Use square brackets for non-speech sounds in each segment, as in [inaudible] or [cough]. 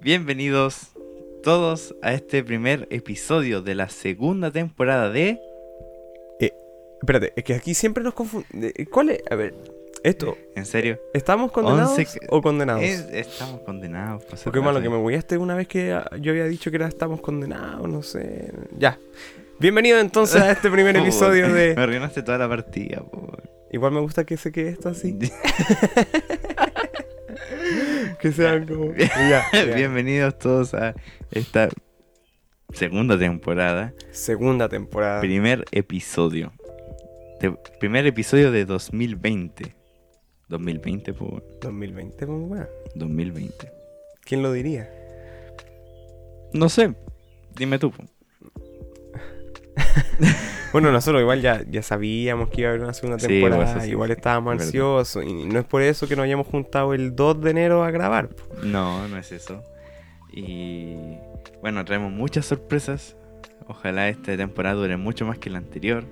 Bienvenidos todos a este primer episodio de la segunda temporada de... Espérate, es que aquí siempre nos confunden. ¿Cuál es? A ver, esto, ¿En serio? ¿estamos condenados Once- o condenados? Es- estamos condenados. por Porque malo que me hueaste una vez que ah, yo había dicho que era estamos condenados, no sé. Ya. Bienvenido entonces a este primer [laughs] episodio Me de. arruinaste toda la partida, po. Igual me gusta que se quede esto así. [laughs] que sean como. Ya, [laughs] ya. Bienvenidos todos a esta segunda temporada, Segunda temporada. primer episodio. De- primer episodio de 2020. 2020, po. 2020, muy buena. 2020. ¿Quién lo diría? No sé. Dime tú, po. [laughs] Bueno, nosotros igual ya, ya sabíamos que iba a haber una segunda temporada. pues, sí, igual estábamos es ansiosos. Y no es por eso que nos hayamos juntado el 2 de enero a grabar. No, no es eso. Y bueno, traemos muchas sorpresas. Ojalá esta temporada dure mucho más que la anterior.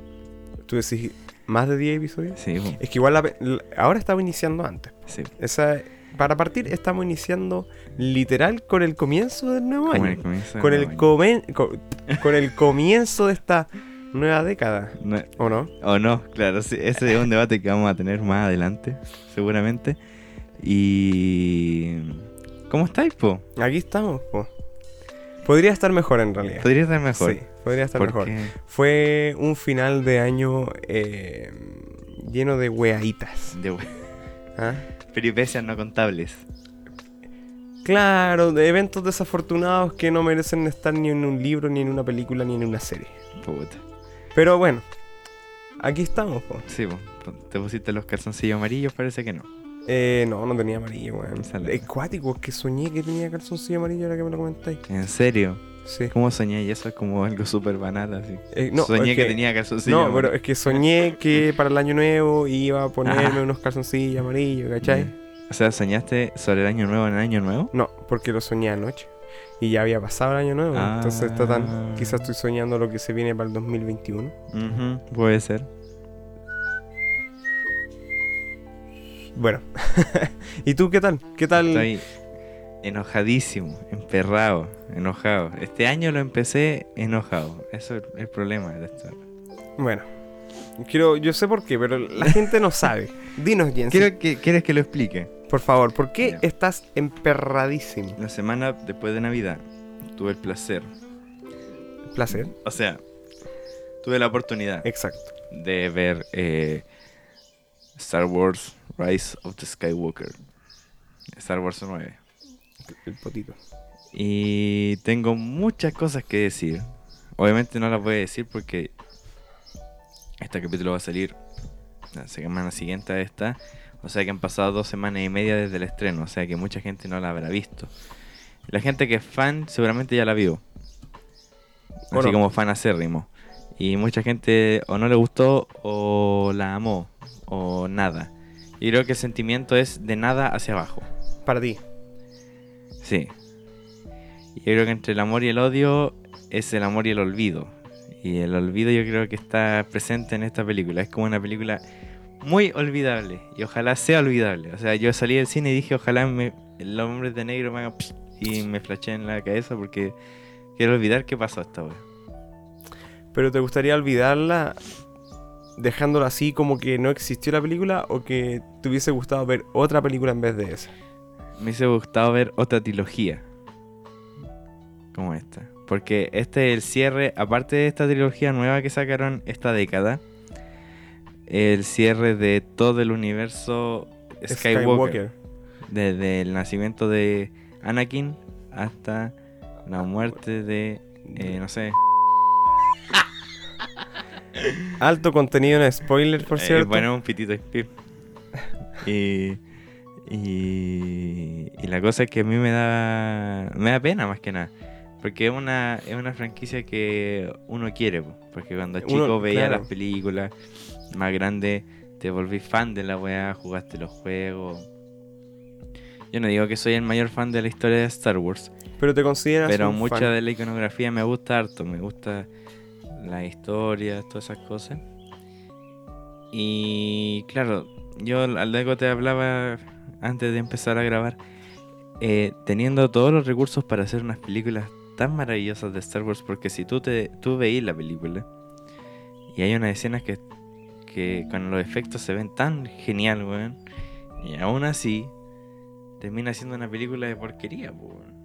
Tú decís más de 10 episodios. Sí. Es que igual la la- ahora estamos iniciando antes. sí. Esa, para partir, estamos iniciando literal con el comienzo del nuevo año. el comienzo con, el comen- con el comienzo de esta nueva década. [laughs] No- ¿O no? O no, claro, sí, ese es un debate que vamos a tener más adelante, seguramente. Y. ¿Cómo estáis, po? Aquí estamos. po. Podría estar mejor en realidad. Podría estar mejor. Sí, podría estar mejor. Fue un final de año eh, lleno de weaditas. de ¿ah? Peripecias no contables. Claro, de eventos desafortunados que no merecen estar ni en un libro, ni en una película, ni en una serie. Puta. Pero bueno, aquí estamos. po. Sí, po. Te pusiste los calzoncillos amarillos, parece que no. Eh, no, no tenía amarillo, weón. Esa la- Es cuático, es que soñé que tenía calzoncillo amarillo ahora que me lo comentáis. ¿En serio? Sí. ¿Cómo soñé? Y eso es como algo súper banal, así. Eh, no, soñé que, tenía calzoncillos No, pero es que soñé que [laughs] para el año nuevo iba a ponerme Ajá. unos calzoncillos amarillos, ¿cachai? O sea, ¿soñaste sobre el año nuevo en el año nuevo? No, porque lo soñé anoche. Y ya había pasado el año nuevo. Entonces está tan. Ah. Quizás estoy soñando lo que se viene para el 2021. Ujú, puede ser. Bueno. [laughs] ¿Y tú qué tal? ¿Qué tal? Estoy enojadísimo, emperrado, enojado. Este año lo empecé enojado. Eso es el problema de esto. Bueno. Quiero, yo sé por qué, pero la gente no sabe. [laughs] Dinos, Jens. Quiero que, ¿Quieres que lo explique? Por favor, ¿por qué estás emperradísimo? La semana después de Navidad tuve el placer, Placer. o sea, tuve la oportunidad Exacto. de ver eh, Star Wars Rise of the Skywalker. Star Wars 9. El potito. Y tengo muchas cosas que decir. Obviamente no las voy a decir porque este capítulo va a salir la semana siguiente a esta. O sea que han pasado dos semanas y media desde el estreno. O sea que mucha gente no la habrá visto. La gente que es fan seguramente ya la vio. Así no. como fan acérrimo. Y mucha gente o no le gustó o la amó. O nada. Y creo que el sentimiento es de nada hacia abajo. Para ti. Sí. Yo creo que entre el amor y el odio es el amor y el olvido. Y el olvido yo creo que está presente en esta película. Es como una película muy olvidable. Y ojalá sea olvidable. O sea, yo salí del cine y dije, ojalá me, el hombre de negro me haga... Y me flashé en la cabeza porque quiero olvidar qué pasó esta vez. ¿Pero te gustaría olvidarla dejándola así como que no existió la película o que te hubiese gustado ver otra película en vez de esa? Me hubiese gustado ver otra trilogía. Como esta. Porque este es el cierre, aparte de esta trilogía nueva que sacaron esta década, el cierre de todo el universo Skywalker. Desde el nacimiento de Anakin hasta la muerte de, eh, no sé. Alto contenido en spoiler, por eh, cierto. bueno, un pitito. Y, y, y la cosa es que a mí me da, me da pena más que nada. Porque es una, es una franquicia que uno quiere. po. Porque cuando Uno, chico veía claro. las películas más grandes, te volví fan de la weá, jugaste los juegos. Yo no digo que soy el mayor fan de la historia de Star Wars, Pero te consideras pero un mucha fan. de la iconografía me gusta harto, me gusta la historia, todas esas cosas. Y claro, yo al algo te hablaba antes de empezar a grabar. eh, teniendo todos los recursos para hacer unas películas tan maravillosas de Star Wars, porque si tú, te, tú veís la película y hay unas escenas que, que con los efectos se ven tan genial, weón, y aún así termina siendo una película de porquería, po, weón.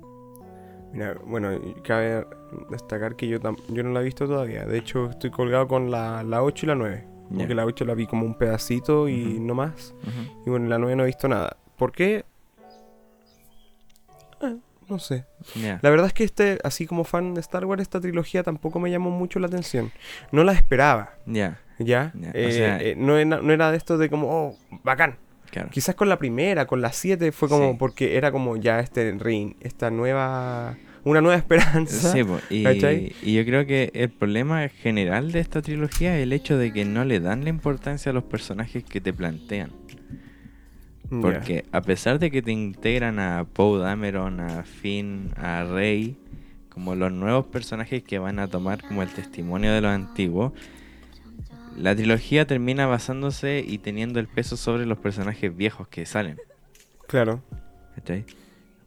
Mira, bueno, cabe destacar que yo, tam- yo no la he visto todavía. De hecho, estoy colgado con la, la 8 y la 9. Ya. Porque la 8 la vi como un pedacito y no más. Y bueno, en la 9 no he visto nada. ¿Por qué? Eh, no sé. La verdad es que este, así como fan de Star Wars, esta trilogía tampoco me llamó mucho la atención. No la esperaba, Ya, ¿ya? Ya, o Eh, sea- eh, no, era, no era de esto de como, oh, bacán. claro. Quizás con la primera, con la 7 fue como Sí. porque era como ya este ring, esta nueva, una nueva [laughs] esperanza. Sí, y, y yo creo que el problema general de esta trilogía es el hecho de que no le dan la importancia a los personajes que te plantean. Porque a pesar de que te integran a Poe Dameron, a Finn, a Rey, como los nuevos personajes que van a tomar como el testimonio de los antiguos, la trilogía termina basándose y teniendo el peso sobre los personajes viejos que salen. Claro. ¿Cachai?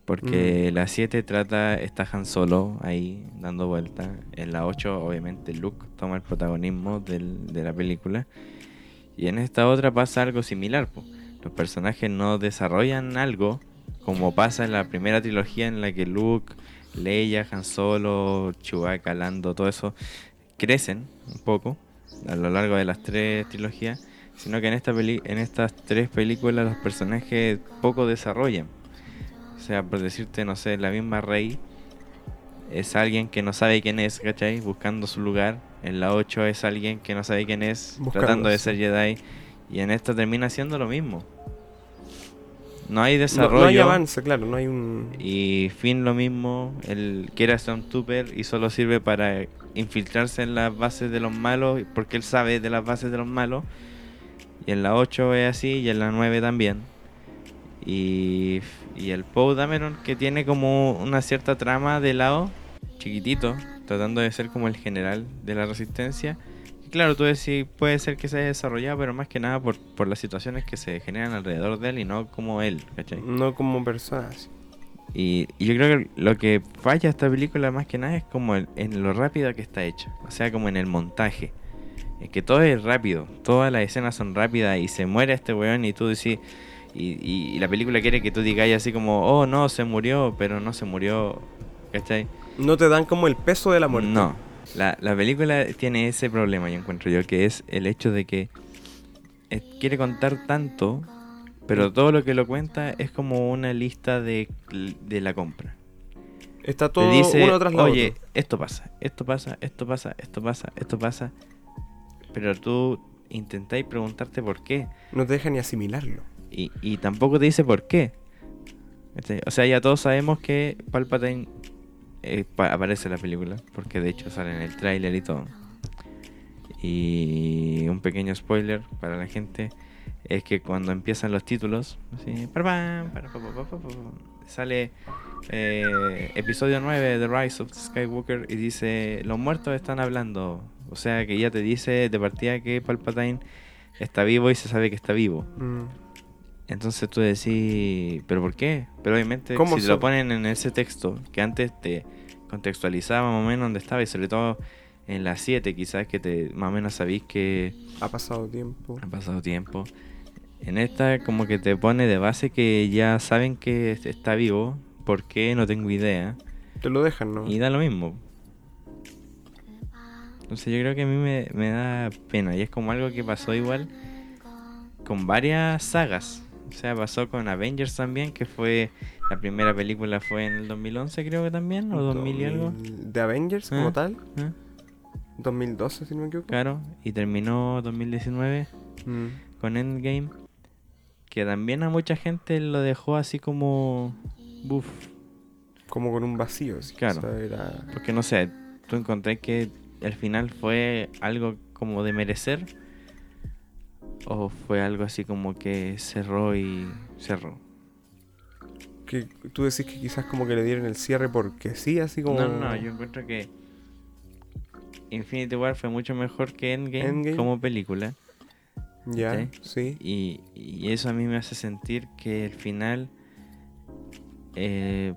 Porque Mm. la 7 trata, está Han Solo ahí dando vuelta. En la 8, obviamente, Luke toma el protagonismo del- de la película. Y en esta otra pasa algo similar. po. Los personajes no desarrollan algo como pasa en la primera trilogía en la que Luke, Leia, Han Solo, Chewbacca, Lando, todo eso crecen un poco a lo largo de las tres trilogías. Sino que en, esta peli en estas tres películas los personajes poco desarrollan. O sea, por decirte, no sé, la misma Rey es alguien que no sabe quién es, ¿cachai? Buscando su lugar. En la 8 es alguien que no sabe quién es, tratando de ser Jedi. Y en esta termina siendo lo mismo. No hay No, desarrollo. no hay avance, claro, no hay un... Y Finn lo mismo, el que era Stormtrooper y solo sirve para infiltrarse en las bases de los malos porque él sabe de las bases de los malos. Y en la 8 es así y en la 9 también. Y, y el Poe Dameron que tiene como una cierta trama de lado, chiquitito, tratando de ser como el general de la resistencia. Claro, tú decís, puede ser que se haya desarrollado, pero más que nada por, por las situaciones que se generan alrededor de él y no como él, ¿cachai? No como personas. Y, y yo creo que lo que falla esta película más que nada es como el- en lo rápida que está hecha. O sea, como en el montaje. Es que todo es rápido. Todas las escenas son rápidas y se muere este weón y tú decís... Y, y- y la película quiere que tú digas así como, oh no, se murió, pero no se murió. ¿Cachai? No te dan como el peso de la muerte. No. La, la película tiene ese problema, yo encuentro yo, que es el hecho de que eh, quiere contar tanto, pero todo lo que lo cuenta es como una lista de, de la compra. Está Te todo dice, uno tras la oye, otra. esto pasa, esto pasa, esto pasa, esto pasa, esto pasa. Pero tú intentáis preguntarte por qué. No te deja ni asimilarlo. Y, y tampoco te dice por qué. O sea, ya todos sabemos que Palpatine eh, pa- aparece la película, porque de hecho sale en el tráiler y todo. Y un pequeño spoiler para la gente es que cuando empiezan los títulos, así, sale eh, episodio 9 de Rise of Skywalker y dice, los muertos están hablando. O sea que ya te dice de partida que Palpatine está vivo y se sabe que está vivo. Mm. Entonces tú decís, ¿pero por qué? Pero obviamente ¿Cómo si te lo ponen en ese texto, que antes te contextualizaba más o menos dónde estaba, y sobre todo en la 7 quizás que te más o menos sabís que Ha pasado tiempo. ha pasado tiempo. En esta como que te pone de base que ya saben que est- está vivo, ¿por qué? No tengo idea. Te lo dejan, ¿no? Y da lo mismo. Entonces yo creo que a mí me, me da pena. Y es como algo que pasó igual con varias sagas. O sea, pasó con Avengers también, que fue... La primera película fue en el 2011 creo que también, o 2000 y algo. ¿De Avengers como Ah. tal? ¿eh? 2012, si no me equivoco. Claro, y terminó 2019 Mm. con Endgame. Que también a mucha gente lo dejó así como... Buf. Como con un vacío. sí, Claro. era- Porque no sé, ¿tú encontré que el final fue algo como de merecer? ¿O fue algo así como que cerró y cerró? que tú decís que quizás como que le dieron el cierre porque sí, así como... No, no, yo encuentro que Infinity War fue mucho mejor que Endgame, Endgame. como película. Ya, ¿Sí? sí. Y, y eso a mí me hace sentir que el final eh,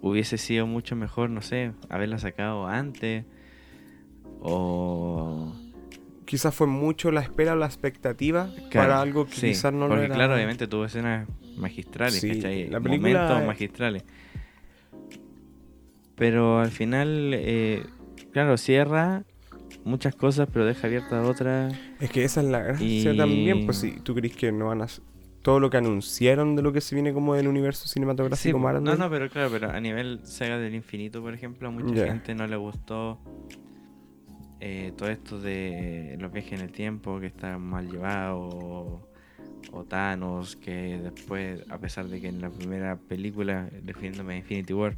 hubiese sido mucho mejor, no sé, haberla sacado antes. O. Quizás fue mucho la espera o la expectativa Claro, para algo que sí, quizás no lo Porque era. claro, obviamente tuvo escenas magistrales, Sí, ¿cachai? la película- Momentos magistrales. Pero al final, eh, claro, cierra muchas cosas, pero deja abiertas otras. Es que esa es la gracia Y- también, pues si tú crees que no van a... Todo lo que anunciaron de lo que se viene como del universo cinematográfico Sí, Marvel. no, no, pero claro, pero a nivel Saga del Infinito, por ejemplo, a mucha gente no le gustó eh, todo esto de los viajes en el tiempo, que está mal llevado, o, o Thanos, que después, a pesar de que en la primera película, refiriéndome a Infinity War,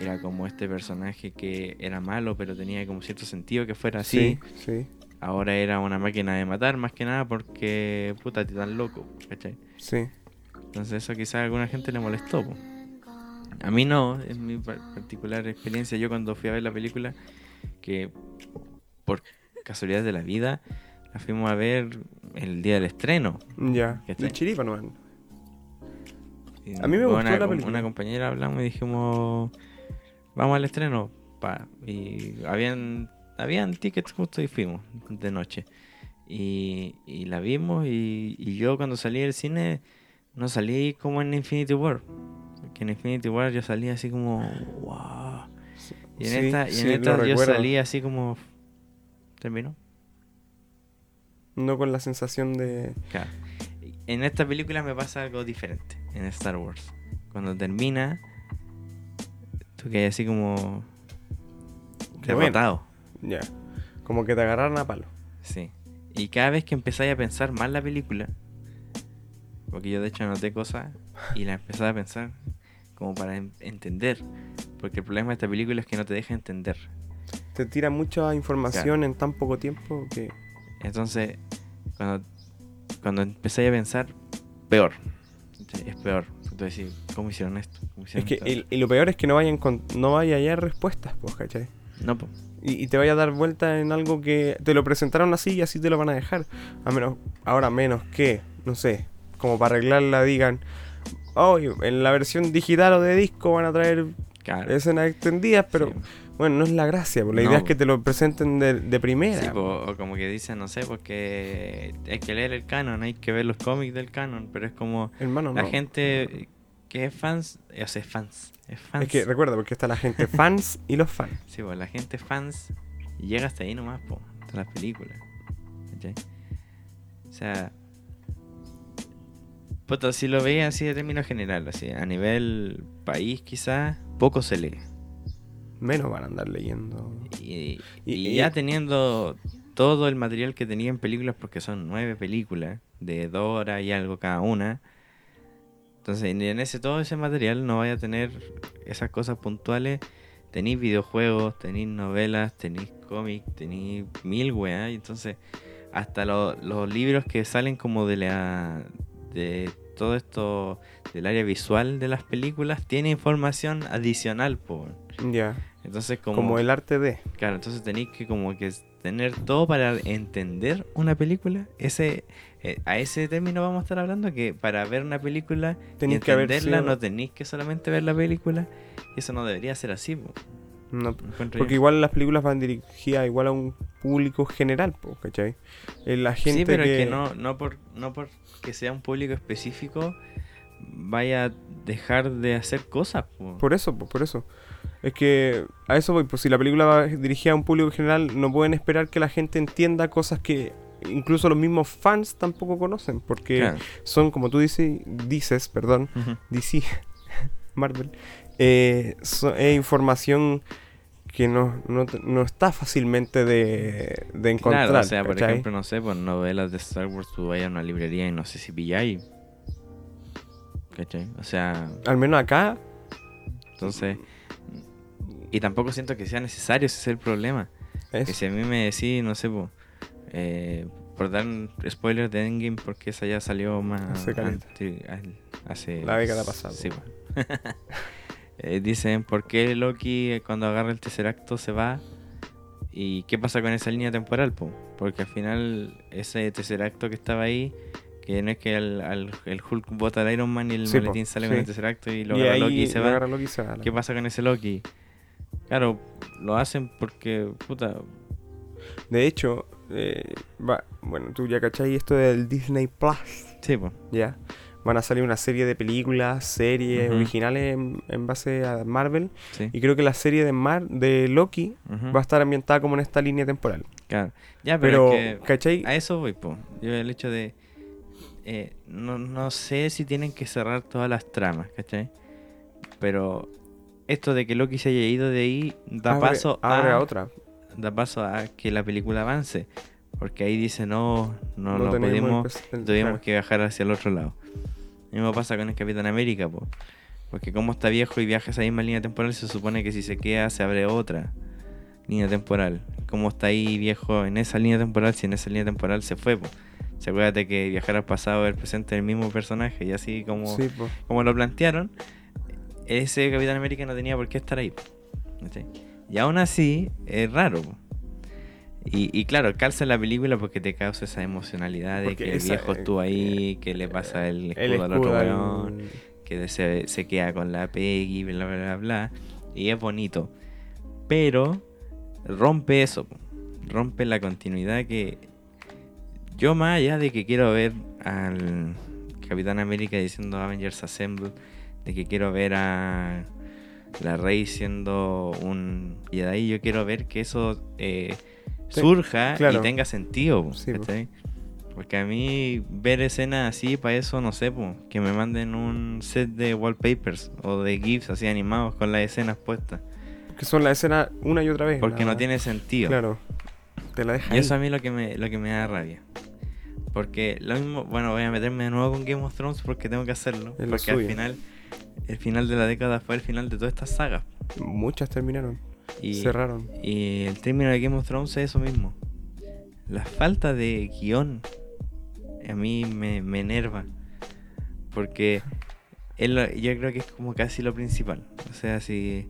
era como este personaje que era malo, pero tenía como cierto sentido que fuera así. Sí, sí, Ahora era una máquina de matar, más que nada porque, puta, tan loco, ¿cachai? sí. Entonces eso quizás a alguna gente le molestó. po. A mí no, es mi par- particular experiencia. Yo cuando fui a ver la película, que por casualidad de la vida, la fuimos a ver el día del estreno. Ya. ¿Cachai? De chiripa, no A mí me gustó una, la película. Una compañera hablamos y dijimos, vamos al estreno. Pa. Y habían, habían tickets justo y fuimos de noche. Y, y la vimos y, y yo cuando salí del cine no salí como en Infinity War. Que en Infinity War yo salí así como, wow. Y en Sí, esta, y en sí, esta yo recuerdo. salí así como, ¿terminó? No con la sensación de... Claro. En esta película me pasa algo diferente. En Star Wars. Cuando termina, tú quedas así como derrotado. Ya. Como que te agarraron a palo. Sí. Y cada vez que empezáis a pensar más la película, porque yo de hecho anoté cosas y la empezaba a pensar como para en- entender. Porque el problema de esta película es que no te deja entender. Te tira mucha información en tan poco tiempo que... Entonces, cuando, cuando empezáis a pensar, peor. Es peor. Entonces, ¿cómo hicieron esto? ¿Cómo Es hicieron que esto? el- y lo peor es que no vayan con, no vaya a hallar respuestas, pues, ¿cachai? No, po. Y, y te vaya a dar vuelta en algo que te lo presentaron así y así te lo van a dejar. A menos, ahora menos que, no sé, como para arreglarla digan, oh, en la versión digital o de disco van a traer Claro. escenas extendidas, pero Sí. Bueno, no es la gracia, la No, idea es que te lo presenten de, de primera. Sí, po, o como que dicen, no sé, porque hay que leer el canon, hay que ver los cómics del canon, pero es como Hermano, la no. gente que es fans, o sea, es fans, es fans. Es que recuerda, porque está la gente fans y los fans. Sí, pues la gente fans llega hasta ahí nomás, po, hasta las películas. ¿cachai? O sea, puta, si lo veis así de término general, así, a nivel país quizás, poco se lee. Menos van a andar leyendo. Y, Y- y y- ya teniendo todo el material que tenía en películas, porque son nueve películas de dos horas y algo cada una. Entonces, en ese todo ese material no vaya a tener esas cosas puntuales. Tenéis videojuegos, tenéis novelas, tenéis cómics, tenéis mil weas. y Entonces, hasta lo- los libros que salen como de la de todo esto del área visual de las películas tiene información adicional, po. Ya. Entonces, como, Como, el arte de. Claro, entonces tenéis que como que tener todo para entender una película. Ese, eh, a ese término vamos a estar hablando, que para ver una película y Tenéis que entenderla sido- no tenéis que solamente ver la película. Y eso no debería ser así. po, No, porque yo. igual las películas van dirigidas igual a un público general, po, ¿cachai? Eh, La gente sí, pero que... es que no, no, por, no porque sea un público específico vaya a dejar de hacer cosas. po. Por eso, po, por eso. Es que a eso voy, pues si la película va dirigida a un público general, no pueden esperar que la gente entienda cosas que incluso los mismos fans tampoco conocen, porque Claro. son, como tú dices, dices, perdón, Ujú. DC, [laughs] Marvel, eh, so- es información que no, no, no está fácilmente de, de encontrar. Claro, o sea, por ¿cachai? ejemplo, no sé, pues novelas de Star Wars, tú vayas a una librería y no sé si pilláis. ¿Cachai? O sea, Al menos acá, entonces. Y tampoco siento que sea necesario, ese es el problema. Que es, si a mí me decís, no sé, pues, eh, por dar un spoiler de Endgame, porque esa ya salió más. Hace antes- hace. La década pasada, Sí, po. [laughs] Eh, dicen, ¿por qué Loki eh, cuando agarra el tercer acto se va? ¿Y qué pasa con esa línea temporal? po? Porque al final ese tercer acto que estaba ahí, Que no es que el, al- el Hulk bota al Iron Man y el Sí, po, maletín sale con sí. el Tesseracto y lo y agarra Loki y se lo va. agarra Loki y se va. ¿Qué pasa con ese Loki? Claro, lo hacen porque, puta, De hecho, eh, va, bueno, tú ya cachai esto del Disney Plus, sí, pues. ¿ya? Van a salir una serie de películas, series originales en, en base a Marvel. Sí. Y creo que la serie de, Mar de Loki va a estar ambientada como en esta línea temporal. Claro. Ya, pero, Pero, es que ¿cachai? a eso voy, po. Yo el hecho de... eh, no, no sé si tienen que cerrar todas las tramas, ¿cachai? Pero esto de que Loki se haya ido de ahí da abre, paso abre a, a otra. da paso a que la película avance. Porque ahí dice, no, no, no, el pres- el- tuvimos que viajar hacia el otro lado. Lo mismo pasa con el Capitán América, po. Porque como está viejo y viaja esa misma línea temporal, se supone que si se queda se abre otra línea temporal. Como está ahí viejo en esa línea temporal, si en esa línea temporal se fue, po. Acuérdate que viajar al pasado el presente del mismo personaje y así como, Sí, como lo plantearon, ese Capitán América no tenía por qué estar ahí. Y aún así, es raro. Y, y claro, calza la película porque te causa esa emocionalidad de Porque que el esa- viejo estuvo ahí, que le pasa el escudo, El al otro weón, que se, se queda con la Peggy, bla, bla, bla, bla. Y es bonito. Pero rompe eso, rompe la continuidad que yo más allá de que quiero ver al Capitán América diciendo Avengers Assemble, de que quiero ver a la Rey siendo un Jedi, yo quiero ver que eso eh, Sí, surja claro. y tenga sentido. Sí. Porque a mí ver escenas así, para eso no sé, que me manden un set de wallpapers o de GIFs así animados con las escenas puestas. Que son las escenas una y otra vez. Porque no tiene sentido. Claro. Te la deja Y eso a ahí. mí lo que me, lo que me da rabia. Porque lo mismo, bueno, voy a meterme de nuevo con Game of Thrones porque tengo que hacerlo. Es porque al final, el final de la década fue el final de todas estas sagas. Muchas terminaron. Y, Cerraron. y el término de Game of Thrones es eso mismo. La falta de guion a mí me, me enerva. Porque es lo- yo creo que es como casi lo principal. O sea, si,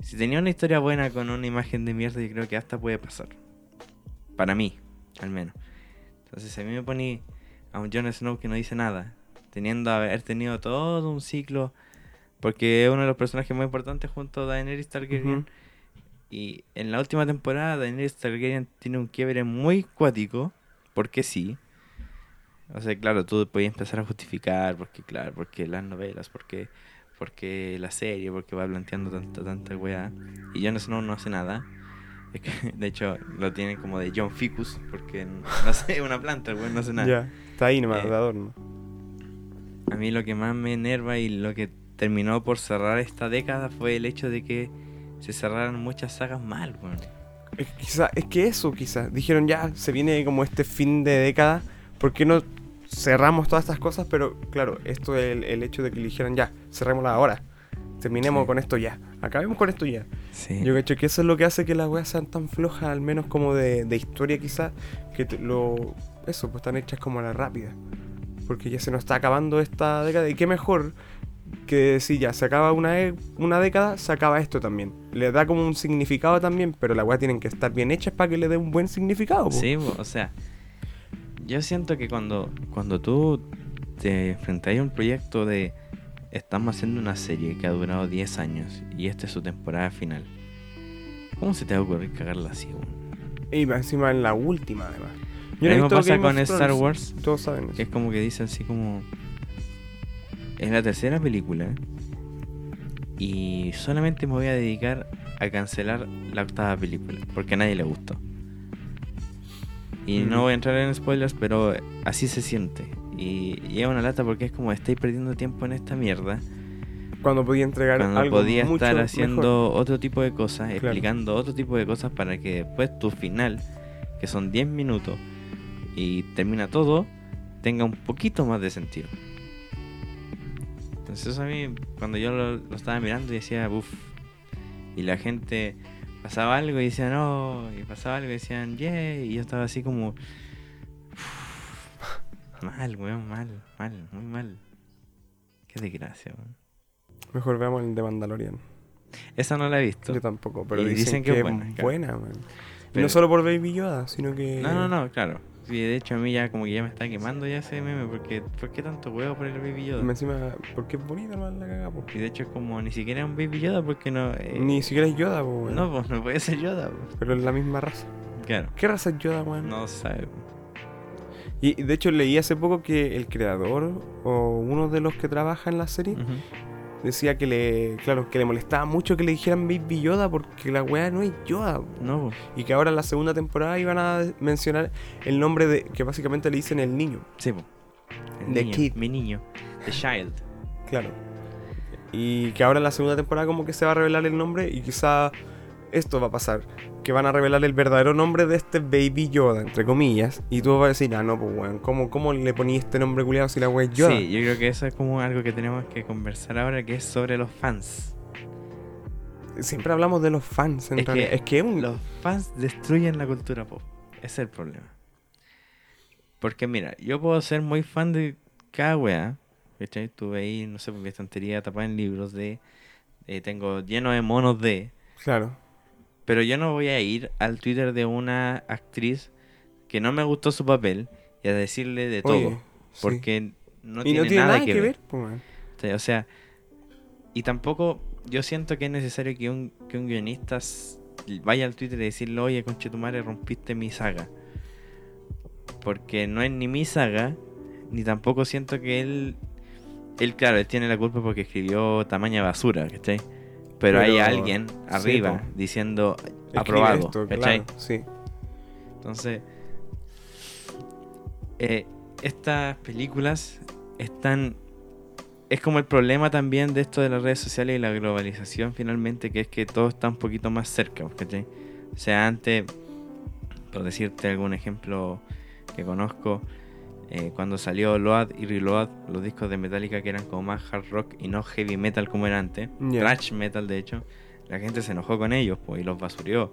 si tenía una historia buena con una imagen de mierda, yo creo que hasta puede pasar. Para mí, al menos. Entonces, si a mí me pone a un Jon Snow que no dice nada, teniendo haber tenido todo un ciclo, porque es uno de los personajes más importantes junto a Daenerys Targaryen. Ujú. Y en la última temporada, Daenerys Targaryen tiene un quiebre muy cuático, porque sí. O sea, claro, tú podías empezar a justificar, porque claro, porque las novelas, porque porque la serie, porque va planteando tanta, tanta weá. Y Jon Snow no hace nada. Es que, [laughs] de hecho, lo tienen como de John Ficus, porque no sé, [laughs] una planta, weón no hace nada. Ya. Está ahí nomás, Eh, de adorno. A mí lo que más me enerva y lo que terminó por cerrar esta década fue el hecho de que se cerraran muchas sagas mal, weón. Es, quizá- es que eso, quizás. Dijeron ya, se viene como este fin de década. ¿Por qué no cerramos todas estas cosas? Pero claro, esto es el, el hecho de que le dijeron ya, cerrémosla ahora. Terminemos Sí. con esto ya. Acabemos con esto ya. Sí. Yo cacho que eso es lo que hace que las weas sean tan flojas, al menos como de, de historia quizás, que te- lo... Eso, pues están hechas como a la rápida. Porque ya se nos está acabando esta década. Y qué mejor que si ya se acaba una, e- una década, se acaba esto también. Le da como un significado también, pero las weas tienen que estar bien hechas para que le dé un buen significado. po. Sí, o sea, yo siento que cuando, cuando tú te enfrentas a un proyecto de estamos haciendo una serie que ha durado 10 años y esta es su temporada final, ¿cómo se te va a ocurrir cagarla así? Y encima en la última, además. Lo no he mismo pasa con Star Wars, Todos saben que eso. es como que dice así como... Es la tercera película y solamente me voy a dedicar a cancelar la octava película porque a nadie le gustó. Y Mm. no voy a entrar en spoilers, pero así se siente. Y, y es una lata porque es como estáis perdiendo tiempo en esta mierda Cuando podía entregar cuando algo podía mucho estar mejor. haciendo otro tipo de cosas, Claro. explicando otro tipo de cosas para que después tu final, que son 10 minutos y termina todo, tenga un poquito más de sentido. Entonces eso a mí, cuando yo lo, lo estaba mirando decía, uff, y la gente pasaba algo y decía no, y pasaba algo y decían, yeah, y yo estaba así como, "Uf, mal, weón, mal, mal, muy mal. Qué desgracia, weón. Mejor veamos el de Mandalorian. Esa no la he visto. Yo tampoco, pero dicen, dicen que, es buena, buena, claro. man. Pero- no solo por Baby Yoda, sino que... No, no, no, claro. Sí, de hecho a mí ya como que ya me está quemando ya ese meme porque ¿por qué tanto huevo por el Baby Yoda? Y encima, porque es bonito más la cagada, po. Y de hecho es como ni siquiera es un Baby Yoda porque no... eh, Ni siquiera es Yoda, po, weón. No, pues no puede ser Yoda. pues. Pero es la misma raza. Claro. ¿Qué raza es Yoda, weón? No sabe. Y de hecho leí hace poco que el creador o uno de los que trabaja en la serie Ujú. Decía que le, claro, que le molestaba mucho que le dijeran Baby Yoda porque la weá no es Yoda. No. Y que ahora en la segunda temporada iban a mencionar el nombre de, que básicamente le dicen el niño. Sí. El The niño, Kid. Mi niño. The Child. Claro. Y que ahora en la segunda temporada como que se va a revelar el nombre y quizá esto va a pasar. Que van a revelar el verdadero nombre de este Baby Yoda, entre comillas. Y tú vas a decir, ah, no, pues weón, ¿cómo, ¿cómo le poní este nombre culiado si la weá es Yoda? Sí, yo creo que eso es como algo que tenemos que conversar ahora, que es sobre los fans. Siempre hablamos de los fans, en Es que realidad. es que es un... Los fans destruyen la cultura pop. Ese es el problema. Porque mira, yo puedo ser muy fan de cada wea. ¿Cachai? Tuve ahí, no sé, por mi estantería tapada en libros de... eh, tengo lleno de monos de... Claro. Pero yo no voy a ir al Twitter de una actriz que no me gustó su papel y a decirle de todo. Sí. Porque no, y tiene no tiene nada, nada, que ver, O sea, y tampoco yo siento que es necesario que un, que un guionista vaya al Twitter y decirle, oye, conchetumare, rompiste mi saga. Porque no es ni mi saga, ni tampoco siento que él... Él, claro, él tiene la culpa porque escribió tamaña basura, ¿cachai? Pero, hay alguien arriba diciendo aprobado, esto, sí. Entonces, eh, estas películas están... Es como el problema también de esto de las redes sociales y la globalización finalmente, que es que todo está un poquito más cerca, ¿cachai? O sea, antes, por decirte algún ejemplo que conozco, eh, cuando salió Load y Reload, los discos de Metallica que eran como más hard rock y no heavy metal como era antes, Ya. thrash metal de hecho, la gente se enojó con ellos pues, y los basurió.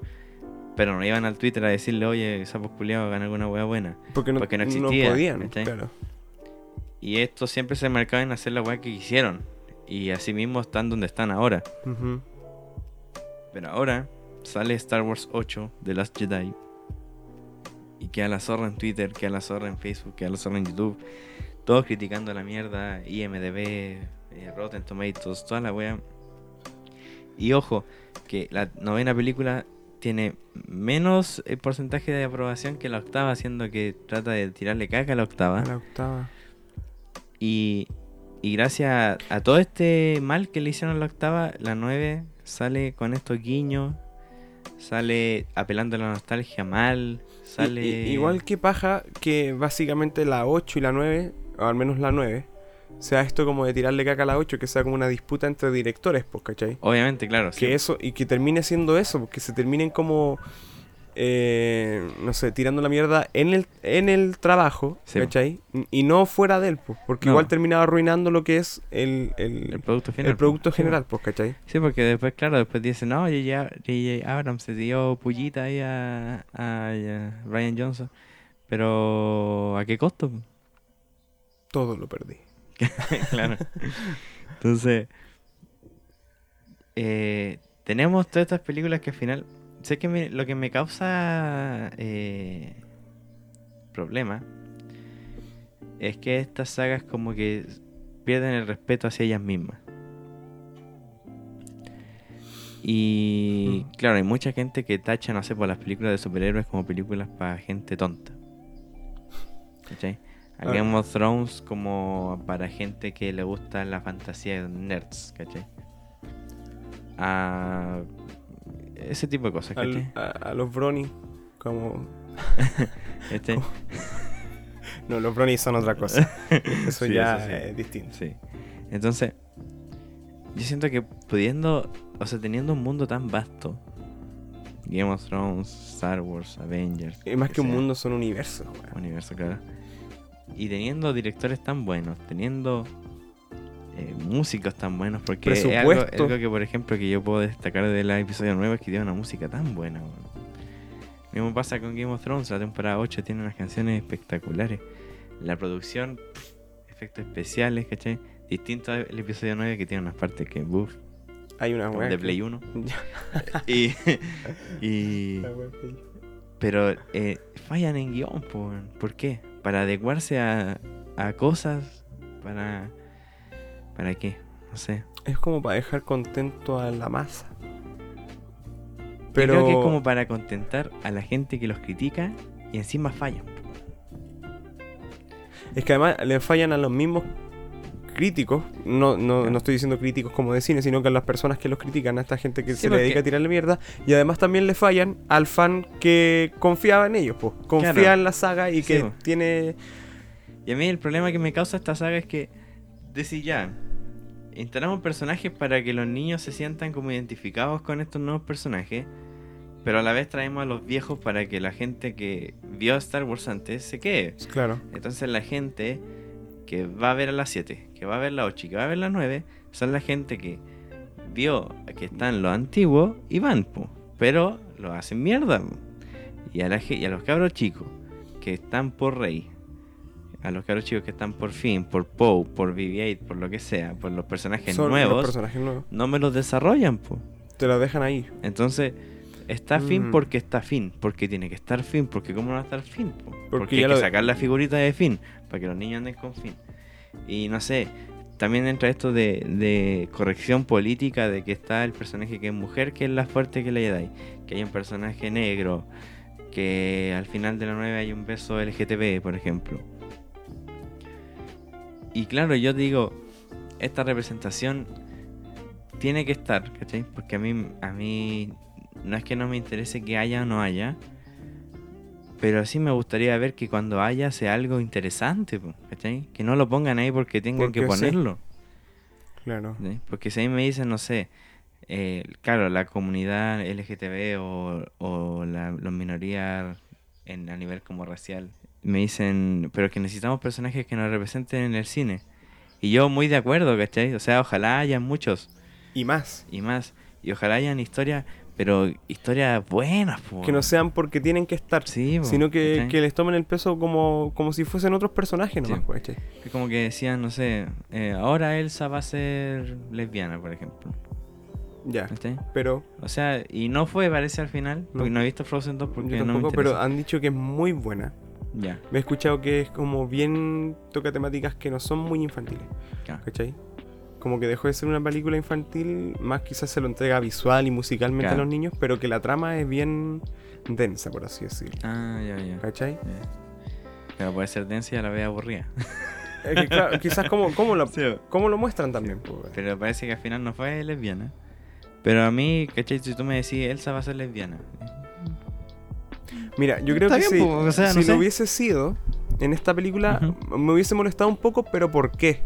Pero no iban al Twitter a decirle, oye, sapos culiados, hagan alguna wea buena. Porque no, Porque no existía, podían, ¿cachai? claro. Y esto siempre se marcaba en hacer la wea que quisieron. Y así mismo están donde están ahora. Pero ahora sale Star Wars 8 The Last Jedi. Y queda la zorra en Twitter, queda la zorra en Facebook, queda la zorra en YouTube. Todos criticando la mierda, IMDB, eh, Rotten Tomatoes, toda la wea. Y ojo, que la novena película tiene menos eh, porcentaje de aprobación que la octava, siendo que trata de tirarle caca a la octava. A la octava. Y, y gracias a, a todo este mal que le hicieron a la octava, la 9 sale con estos guiños, sale apelando a la nostalgia mal, sale... igual que paja que básicamente la 8 y la 9, o al menos la 9, sea esto como de tirarle caca a la 8, que sea como una disputa entre directores, pues, ¿cachai? Obviamente, claro. Que sí. eso, y que termine siendo eso, porque se terminen como, eh, no sé, tirando la mierda en el, en el trabajo, Sí. ¿cachai? Y no fuera de él, pues, porque No. igual terminaba arruinando lo que es el, el, El producto final. el producto general, pues, ¿cachai? Sí, porque después, claro, después dicen, no, J.J. J.J. Abrams se dio pullita ahí a, a, a Ryan Johnson. Pero, ¿a qué costo? Todo lo perdí. [laughs] claro. Entonces, eh, tenemos todas estas películas que al final, sé que me- lo que me causa eh, problema es que estas sagas como que pierden el respeto hacia ellas mismas. Y Mm. claro, hay mucha gente que tacha, no sé, por las películas de superhéroes como películas para gente tonta. ¿Cachai? A Ah. Game of Thrones como para gente que le gusta la fantasía de nerds, ¿cachai? A ese tipo de cosas, Al- a, a los bronies, como... [laughs] Este, [laughs] No, los bronies son otra cosa. [laughs] Eso Sí, ya eso sí. es distinto. sí. Entonces, yo siento que pudiendo, o sea, teniendo un mundo tan vasto, Game of Thrones, Star Wars, Avengers, Y más que un sea, mundo son universos, universo, claro. Y teniendo directores tan buenos, teniendo eh, músicos tan buenos, porque es algo, que, por ejemplo, que yo puedo destacar del episodio 9 es que tiene una música tan buena. weón. Mismo pasa con Game of Thrones, la temporada 8 tiene unas canciones espectaculares. La producción, efectos especiales, ¿cachai? Distinto al episodio 9 que tiene unas partes que, uff, Hay una de Play [laughs] 1. y, La Pero eh, fallan en guion. ¿por qué? Para adecuarse a, a cosas, para... ¿Para qué? No sé. Es como para dejar contento a la masa. Pero... Creo que es como para contentar a la gente que los critica y encima fallan. es que además le fallan a los mismos críticos. No, no, Claro. no estoy diciendo críticos como de cine, sino que a las personas que los critican, a esta gente que Sí, se le dedica a tirarle mierda. Y además también le fallan al fan que confiaba en ellos, pues. Confía Claro. en la saga y que tiene. Y a mí el problema que me causa esta saga es que decir ya, instalamos personajes para que los niños se sientan como identificados con estos nuevos personajes, pero a la vez traemos a los viejos para que la gente que vio Star Wars antes se quede. Claro. Entonces la gente que va a ver a las 7, que va a ver la 8 y que va a ver la 9, son la gente que vio que están los antiguos y van, po, pero lo hacen mierda. po. Y a, la, y a los cabros chicos que están por Rey, a los cabros chicos que están por Finn, por Poe, por BB-8, por lo que sea, por los personajes Son nuevos, los personajes nuevos. no me los desarrollan, po. Te los dejan ahí. Entonces, está Mm. porque está Finn, porque tiene que estar Finn, porque cómo no va a estar Finn, po? porque, ya hay que sacar la figurita de Finn, para que los niños anden con Finn. Y no sé, también entra esto de, de corrección política, de que está el personaje que es mujer, que es la fuerte que le dais, que hay un personaje negro, que al final de la 9 hay un beso LGTB, por ejemplo. Y claro, yo digo, esta representación tiene que estar, ¿cachai? Porque a mí, a mí no es que no me interese que haya o no haya, pero sí me gustaría ver que cuando haya sea algo interesante, ¿cachai? Que no lo pongan ahí porque tengan que sí. ponerlo. Claro. Porque si ahí me dicen, no sé, eh, claro, la comunidad LGTB o, o la, los minorías en, a nivel como racial, me dicen, pero que necesitamos personajes que nos representen en el cine. Y yo muy de acuerdo, ¿cachai? O sea, ojalá haya muchos Y más. y más. Y ojalá hayan historias, pero historias buenas, po. Que no sean porque tienen que estar. Sí, po, sino que, que les tomen el peso como, como si fuesen otros personajes nomás, Sí. Es como que decían, no sé, eh, ahora Elsa va a ser lesbiana, por ejemplo. Ya. ¿cachai? Pero, O sea, y no fue, parece al final, porque No. no, he visto Frozen 2 porque yo no me interesa. pero han dicho que es muy buena. Ya, Me he escuchado que es como bien toca temáticas que no son muy infantiles, claro. ¿cachai? Como que dejó de ser una película infantil, más quizás se lo entrega visual y musicalmente a los niños, pero que la trama es bien densa, por así decirlo. Ah, ya, ya. ¿Cachai? ya. Pero puede ser densa y a la vez aburrida. Es que, claro, quizás como, como, lo, [laughs] Sí. como lo muestran también. pues, Pero parece que al final no fue lesbiana. Pero a mí, ¿cachai? Si tú me decís, Elsa va a ser lesbiana. Mira, yo creo Está que bien, si, po, o sea, si no lo sé. hubiese sido en esta película, Ujú. me hubiese molestado un poco, pero ¿por qué?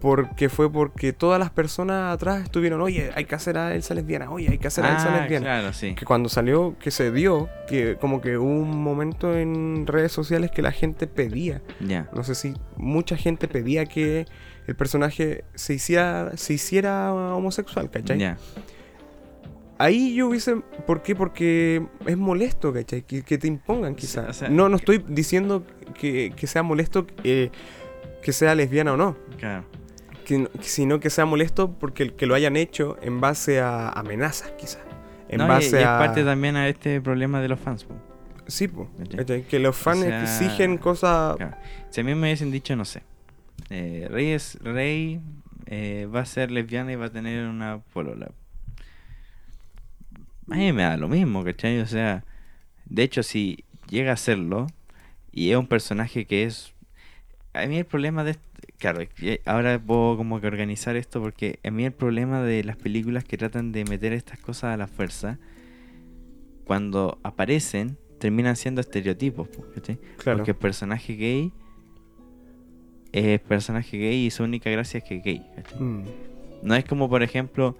Porque fue porque todas las personas atrás estuvieron, oye, hay que hacer a Elsa lesbiana, oye, hay que hacer a Elsa Ah, lesbiana. claro, sí. Que cuando salió, que se dio, que como que hubo un momento en redes sociales que la gente pedía, Ya. no sé si mucha gente pedía que el personaje se hiciera, se hiciera homosexual, ¿cachai? Ya. Ahí yo hubiese. ¿Por qué? Porque es molesto, ¿cachai? Que, que te impongan, quizás. o sea, no, no estoy diciendo que, que sea molesto eh, que sea lesbiana o no. Claro. que sino que sea molesto porque que lo hayan hecho en base a amenazas, quizás. En No, y- base y, es a. parte también a este problema de los fans. po. Sí, po, ¿Cachai? Que los fans sea, exigen cosas. Claro. Si a mí me hubiesen dicho, no sé, eh, Rey, es, Rey eh, va a ser lesbiana y va a tener una polola. A mí me da lo mismo, ¿cachai? O sea, de hecho, si llega a serlo y es un personaje que es... A mí el problema de... Claro, ahora puedo como que organizar esto porque a mí el problema de las películas que tratan de meter estas cosas a la fuerza, cuando aparecen, terminan siendo estereotipos, po, ¿cachai? Claro. Porque el personaje gay es personaje gay y su única gracia es que es gay. ¿cachai? Mm, No es como, por ejemplo,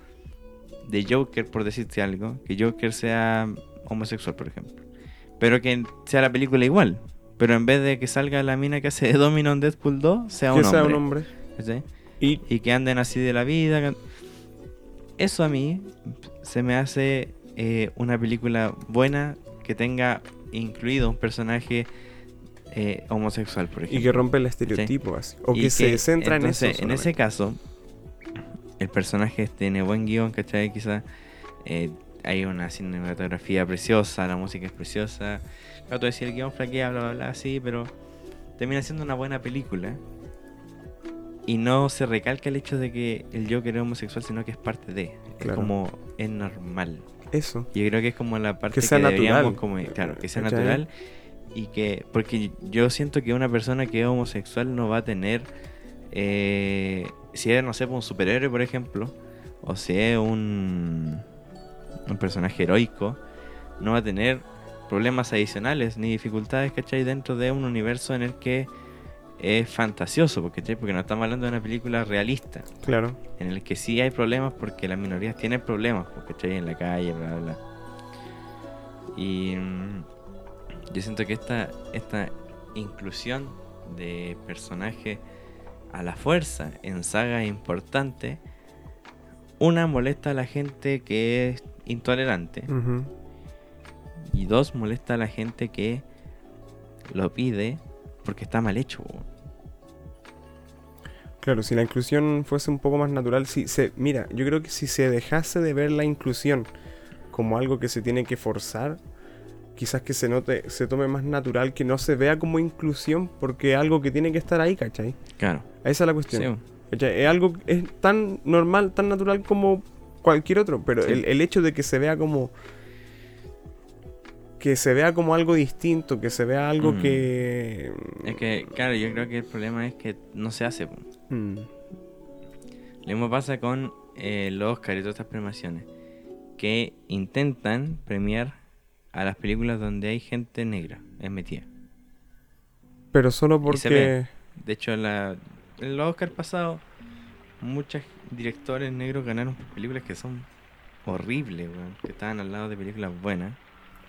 de Joker, por decirte algo, que Joker sea homosexual, por ejemplo. Pero que sea la película igual. Pero en vez de que salga la mina que hace de Domino en Deadpool 2, sea que un sea hombre. un hombre. Y Y que anden así de la vida. que- Eso a mí se me hace eh, una película buena que tenga incluido un personaje eh, homosexual, por ejemplo. y que rompe el estereotipo, así. O que, se centra en eso. En ese caso, el personaje tiene buen guion, ¿cachai? Quizás eh, hay una cinematografía preciosa, la música es preciosa. Claro, tú decías el guion flaquea, bla, bla, bla, sí, pero termina siendo una buena película. Y no se recalca el hecho de que el Joker es homosexual, sino que es parte de. Es como, es normal. Eso. Yo creo que es como la parte Que sea deberíamos natural. como- claro, que sea ¿Cachai? natural y que porque yo siento que una persona que es homosexual no va a tener eh, si es no sé un superhéroe por ejemplo o si es un un personaje heroico no va a tener problemas adicionales ni dificultades ¿cachai? dentro de un universo en el que es fantasioso porque porque no estamos hablando de una película realista Claro. en el que sí hay problemas porque las minorías tienen problemas, porque en la calle, bla, bla, bla. Y mm, yo siento que esta, esta inclusión de personajes a la fuerza en sagas importantes, una molesta a la gente que es intolerante y dos molesta a la gente que lo pide porque está mal hecho. Claro, si la inclusión fuese un poco más natural, si se, mira, yo creo que si se dejase de ver la inclusión como algo que se tiene que forzar, quizás que se note, se tome más natural, que no se vea como inclusión, porque es algo que tiene que estar ahí, ¿cachai? Claro. Esa es la Sí, cuestión. ¿cachai? Es algo, es tan normal, tan natural como cualquier otro, pero Sí. el, el hecho de que se vea como que se vea como algo distinto, que se vea algo Mm. que... Es que, claro, yo creo que el problema es que no se hace. Mm, Lo mismo pasa con eh, los Oscar y todas estas premiaciones. Que intentan premiar a las películas donde hay gente negra es metida. Pero solo porque... De hecho, en, la, en los Oscar pasados, muchos directores negros ganaron películas que son horribles, weón, que estaban al lado de películas buenas.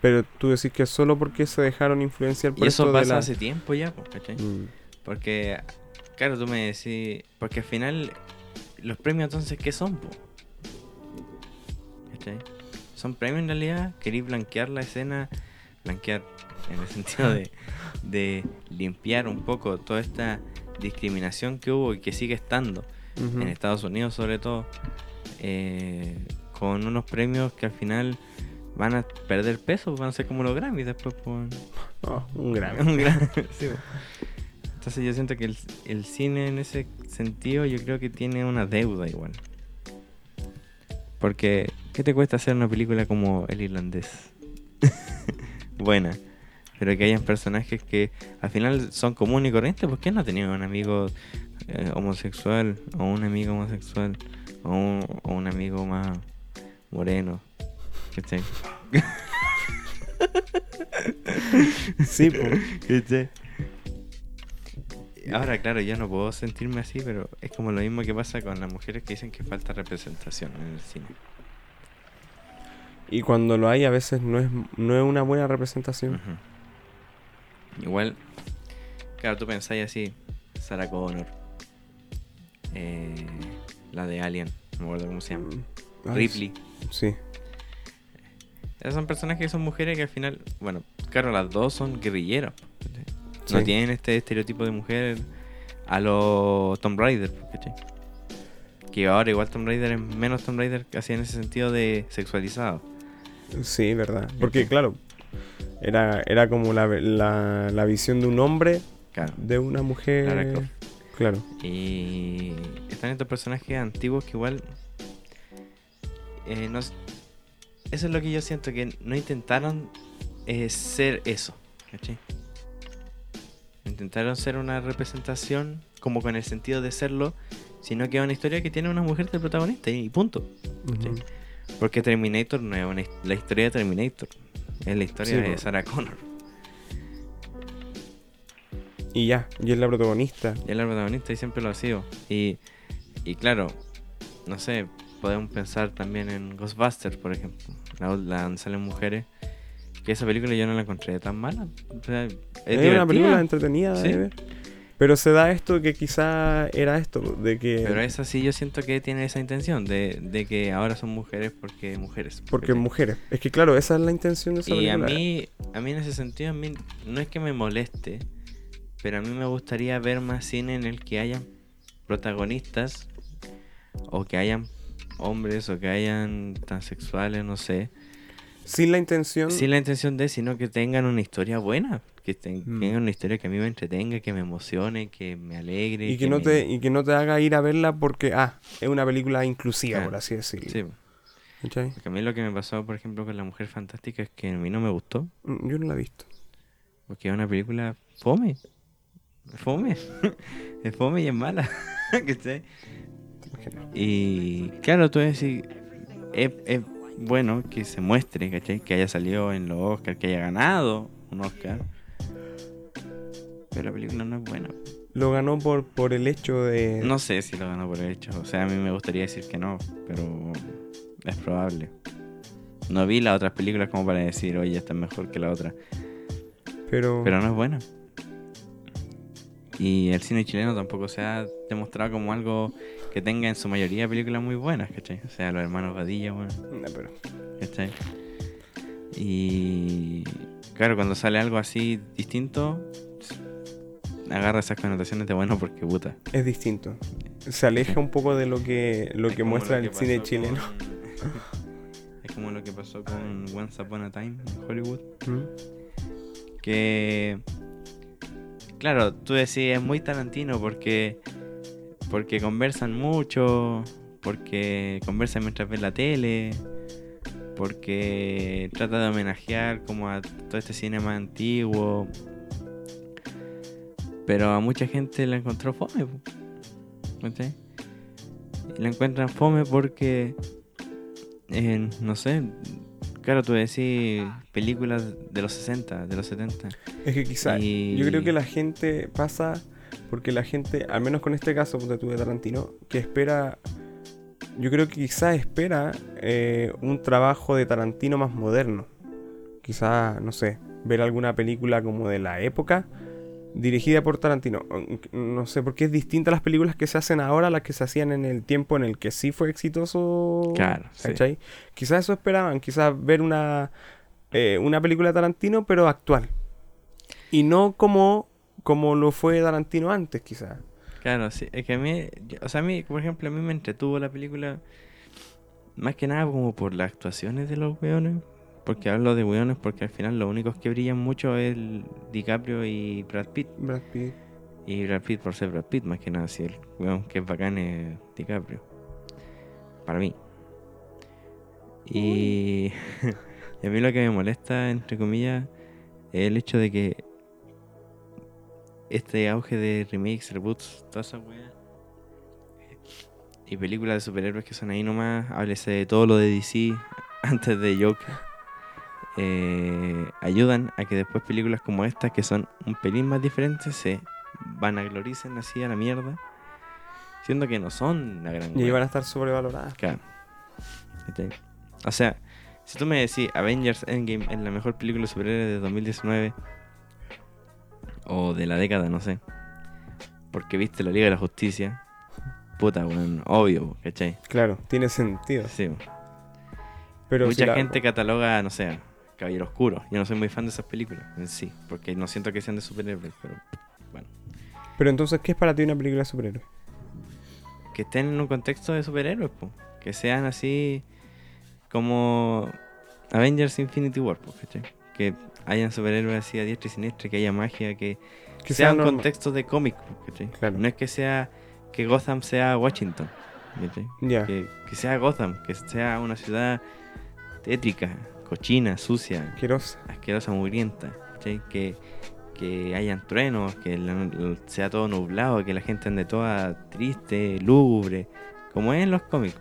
Pero tú decís que solo porque se dejaron influenciar por Y eso esto de pasa la- hace tiempo ya, po, ¿cachai? Mm, Porque, claro, tú me decís. Porque al final, los premios entonces, ¿qué son? Po? ¿Cachai? Son premios en realidad. Queréis blanquear la escena. Blanquear en el sentido de, de limpiar un poco toda esta discriminación que hubo y que sigue estando ujú. en Estados Unidos, sobre todo. eh, con unos premios que al final van a perder peso, van a ser como los Grammys después. Oh, un gran. [laughs] un [laughs] sí, bo. Entonces yo siento que el, el cine en ese sentido yo creo que tiene una deuda igual. Porque, ¿qué te cuesta hacer una película como El Irlandés? [laughs] Buena. Pero que hayan personajes que al final son comunes y corrientes. ¿Por qué no tenido un amigo eh, homosexual? O un amigo homosexual. O un, o un amigo más moreno. ¿Cachai? [laughs] Sí. ¿Cachai? Ahora, claro, yo no puedo sentirme así, pero es como lo mismo que pasa con las mujeres que dicen que falta representación en el cine. Y cuando lo hay a veces no es, no es una buena representación. Igual, claro, tú pensáis así, Sarah Connor, eh, la de Alien, no me acuerdo cómo se llama, Mm. Ay, Ripley. Sí. Esas son personajes que son mujeres que al final, bueno, claro, las dos son guerrilleras. No Sí. tienen este estereotipo de mujer a los Tomb Raider, ¿cachai? Que ahora igual Tomb Raider es menos Tomb Raider casi en ese sentido de sexualizado. Sí, verdad. Porque, claro, era, era como la, la, la visión de un hombre Claro. de una mujer. Claro. Y están estos personajes antiguos que igual... eh, no eso es lo que yo siento, que no intentaron eh, ser eso. ¿cachai? Intentaron ser una representación como con el sentido de serlo, sino que es una historia que tiene una mujer de protagonista y punto. Porque Terminator no es una la historia de Terminator, es la historia Sí, de. Sarah Connor. Y ya, y es la protagonista. Y es la protagonista y siempre lo ha sido. Y, y claro, no sé, podemos pensar también en Ghostbusters, por ejemplo, la, la donde salen mujeres. Que esa película yo no la encontré tan mala. O sea, es, Es, una película entretenida Sí. de ver. Pero se da esto que quizá era esto, de que... Pero esa sí yo siento que tiene esa intención de, de que ahora son mujeres porque mujeres. Porque mujeres. Es que claro, esa es la intención de esa Y a mí, a mí en ese sentido, a mí no es que me moleste, pero a mí me gustaría ver más cine en el que hayan protagonistas o que hayan hombres o que hayan transexuales, no sé. Sin la intención. Sin la intención de, sino que tengan una historia buena. Que ten- Mm. tengan una historia que a mí me entretenga, que me emocione, que me alegre. y que no me- te y que no te haga ir a verla porque ah es una película inclusiva por así decirlo Sí, ¿Cachai? porque a mí lo que me pasó, por ejemplo, con La Mujer Fantástica es que a mí no me gustó. Mm, yo no la he visto Porque es una película fome. Fome. [laughs] es fome y es mala. [laughs] ¿Cachai? Imagino. Y claro, tú decís, es, es bueno que se muestre, ¿cachai? Que haya salido en los Oscars, que haya ganado un Oscar. Pero la película no es buena. lo ganó por por el hecho de No sé si lo ganó por el hecho. O sea, a mí me gustaría decir que no, pero es probable. No vi las otras películas como para decir, oye, esta es mejor que la otra. pero, Pero no es buena. Y el cine chileno tampoco se ha demostrado como algo que tenga en su mayoría películas muy buenas, ¿cachai? O sea, los hermanos Badilla, bueno, No, pero ¿cachai? Y claro, cuando sale algo así distinto, agarra esas connotaciones de bueno porque puta. es distinto se aleja un poco de lo que lo Es que muestra lo el cine chileno con- [laughs] Es como lo que pasó con Once Upon a Time en Hollywood. ¿Mm? que claro, tú decís es muy Tarantino porque porque conversan mucho, porque conversan mientras ven la tele, porque trata de homenajear como a todo este cine más antiguo. Pero a mucha gente la encontró fome. Y la encuentran fome porque eh, no sé, claro, tú decís películas de los 60, de los 70. es que quizá Y- yo creo que la gente pasa porque la gente al menos con este caso de tuve Tarantino que espera yo creo que quizá espera eh, un trabajo de Tarantino más moderno quizá no sé ver alguna película como de la época dirigida por Tarantino. No sé, porque es distinta a las películas que se hacen ahora a las que se hacían en el tiempo en el que sí fue exitoso. Claro, sí. ¿cachai? Quizás eso esperaban, quizás ver una, eh, una película de Tarantino, pero actual. Y no como, como lo fue Tarantino antes, quizás. Claro, sí. Es que a mí, o sea, a mí, por ejemplo, a mí me entretuvo la película más que nada como por las actuaciones de los weones. Porque hablo de weones porque al final los únicos que brillan mucho es el DiCaprio y Brad Pitt. Brad Pitt. Y Brad Pitt por ser Brad Pitt, más que nada, si el weón que es bacán es DiCaprio. Para mí. Y, [laughs] y a mí lo que me molesta, entre comillas, es el hecho de que este auge de remakes, reboots, toda esa weá. Y películas de superhéroes que son ahí nomás, háblese de todo lo de DC [laughs] antes de Joker. eh, ayudan a que después películas como estas, que son un pelín más diferentes, se vanagloricen así a la mierda. Siendo que no son la gran Y wea. van a estar sobrevaloradas. Claro. O sea, si tú me decís Avengers Endgame es la mejor película de superhéroes de 2019 o de la década, no sé, porque viste la Liga de la Justicia, puta, bueno, obvio, ¿cachai? Claro, tiene sentido. Sí. Pero Mucha si la- gente cataloga, no sé, Caballero Oscuro. Yo no soy muy fan de esas películas en sí, porque no siento que sean de superhéroes, pero bueno. Pero entonces, ¿qué es para ti una película de superhéroes? que estén en un contexto de superhéroes, po. que sean así como Avengers Infinity War, po, ¿cachai? que hayan superhéroes así a diestra y siniestra, que haya magia, que, Que sea sea un normal. contexto de cómic, po, ¿cachai? Claro. no es que sea que Gotham sea Washington. Ya. que, que sea Gotham, que sea una ciudad tétrica, cochina, sucia, Asquerosa. asquerosa, mugrienta, ¿cachai? Que, que hayan truenos, que la- la- sea todo nublado, que la gente ande toda triste, lúgubre, como es en los cómics.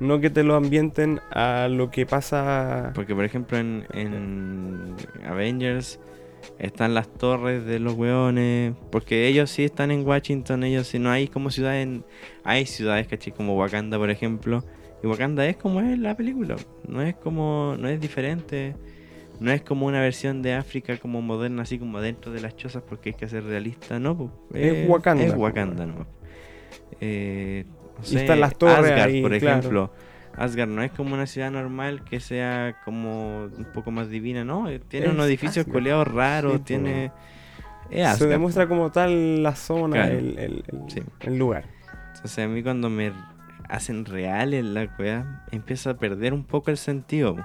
No que te lo ambienten a lo que pasa. Porque, por ejemplo, en, en Avengers están las torres de los weones, porque ellos sí están en Washington, ellos sí no hay como ciudades, en- hay ciudades, ¿cachai? Como Wakanda, por ejemplo, y Wakanda es como es la película, no es como, no es diferente. No es como una versión de África como moderna, así como dentro de las chozas, porque hay que ser realista, no, po. Es Wakanda, Es. Wakanda, no. Eh, Y están las torres Asgard, ahí, por claro. ejemplo. Asgard no es como una ciudad normal que sea como un poco más divina, ¿no? Eh, Tiene Es unos edificios Asgard. coleados raros, Sí, tiene... Es se demuestra como tal la zona, Claro. el, el- el- Sí. el lugar. Entonces a mí cuando me hacen reales la weá, empieza a perder un poco el sentido.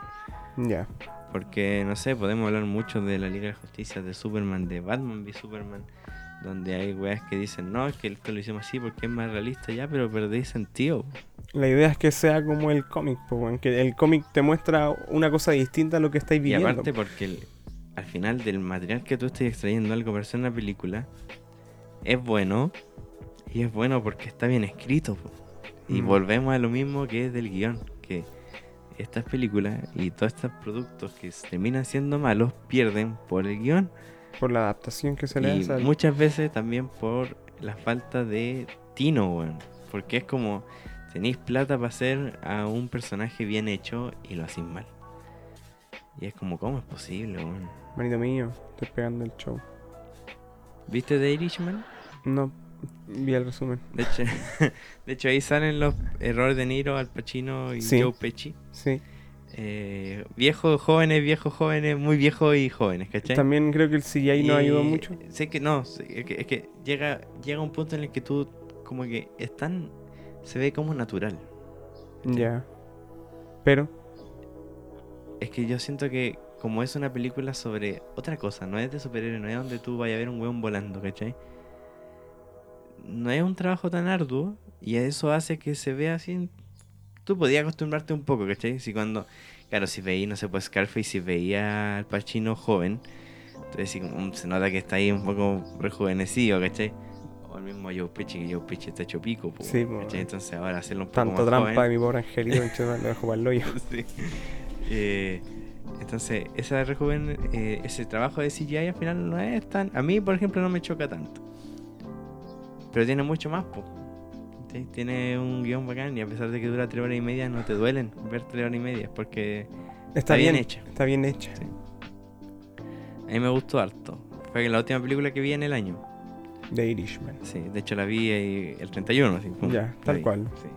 Ya. Porque, no sé, podemos hablar mucho de la Liga de la Justicia, de Superman, de Batman v Superman, donde hay weas que dicen, no, es que esto lo hicimos así porque es más realista ya, pero perdéis sentido. La idea es que sea como el cómic, weón, que el cómic te muestra una cosa distinta a lo que estáis Y viviendo. aparte porque el- al final del material que tú estés extrayendo algo para hacer una película, es bueno, y es bueno porque está bien escrito. po. Y Mm. volvemos a lo mismo que es del guion, que estas películas y todos estos productos que terminan siendo malos pierden por el guion. Por la adaptación que se le Y hace. al- muchas veces también por la falta de tino, weón. Porque es como, tenéis plata para hacer a un personaje bien hecho y lo hacéis mal. Y es como, ¿cómo es posible, weón? Manito mío, estoy pegando el show. ¿Viste The Irishman? No, vi el resumen. De hecho, [laughs] de hecho ahí salen los errores de Niro, Al Pacino y Sí. Joe Pesci. Sí. Eh, viejos, jóvenes, viejos, jóvenes, muy viejos y jóvenes, ¿cachai? También creo que el CGI no ayudó mucho. Sé que no, sé- es que, es que llega, llega un punto en el que tú como que es tan... Se ve como natural. Ya. Pero, Es que yo siento que como es una película sobre otra cosa, no es de superhéroes, no es donde tú vayas a ver un hueón volando, ¿cachai? No es un trabajo tan arduo y eso hace que se vea así... Tú podías acostumbrarte un poco, ¿cachai? Si cuando... Claro, si veía, no sé, pues Scarface, si veía al Pacino joven, entonces sí, como, se nota que está ahí un poco rejuvenecido, ¿cachai? O el mismo Joe Pesci, que Joe Pesci está hecho pico, po, Sí, po. ¿cachai? Entonces ahora hacerlo un poco tanto más trampa joven, de mi pobre angelito, y lo dejo para el hoyo. [laughs] Sí. Eh, entonces, esa rejuven, eh, ese trabajo de CGI al final no es tan. A mí, por ejemplo, no me choca tanto. Pero tiene mucho más, po. ¿Sí? Tiene un guion bacán y a pesar de que dura tres horas y media, no te duelen ver tres horas y media porque Está, bien bien, hecha. Está bien hecha. Sí. a mí me gustó harto. Fue la última película que vi en el año. The Irishman. Sí, de hecho la vi eh, el 31, así, pum, Ya, tal cual. sí.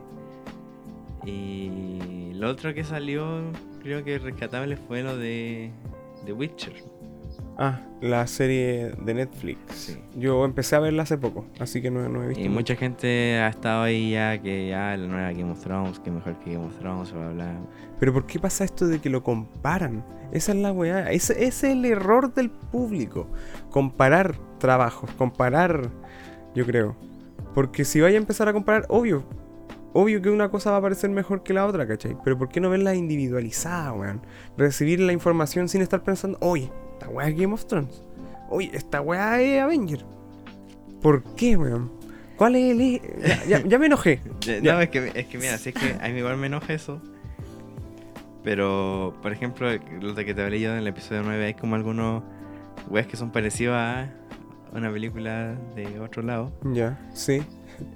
Y lo otro que salió, creo que rescatable fue lo de The Witcher. Ah, la serie de Netflix. Sí. Yo empecé a verla hace poco, así que no, no he visto. Y mucho. mucha gente ha estado ahí ya que ya la nueva Game of Thrones, que mejor que Game of Thrones, bla bla. Pero ¿por qué pasa esto de que lo comparan? Esa es la weá. Ese, ese es el error del público. Comparar trabajos, comparar, yo creo. Porque si vaya a empezar a comparar, obvio. Obvio que una cosa va a parecer mejor que la otra, ¿cachai? Pero ¿por qué no verla individualizada, weón? Recibir la información sin estar pensando, oye, esta weá es Game of Thrones. Oye, esta weá es Avenger. ¿Por qué, weón? ¿Cuál es el... Ya, ya- ya me enojé. [laughs] Ya. No, es que, es que mira, sí es que a mí igual me enoja eso. Pero, por ejemplo, lo de que te hablé yo en el episodio 9, hay como algunos weas que son parecidos a una película de otro lado. Ya, sí.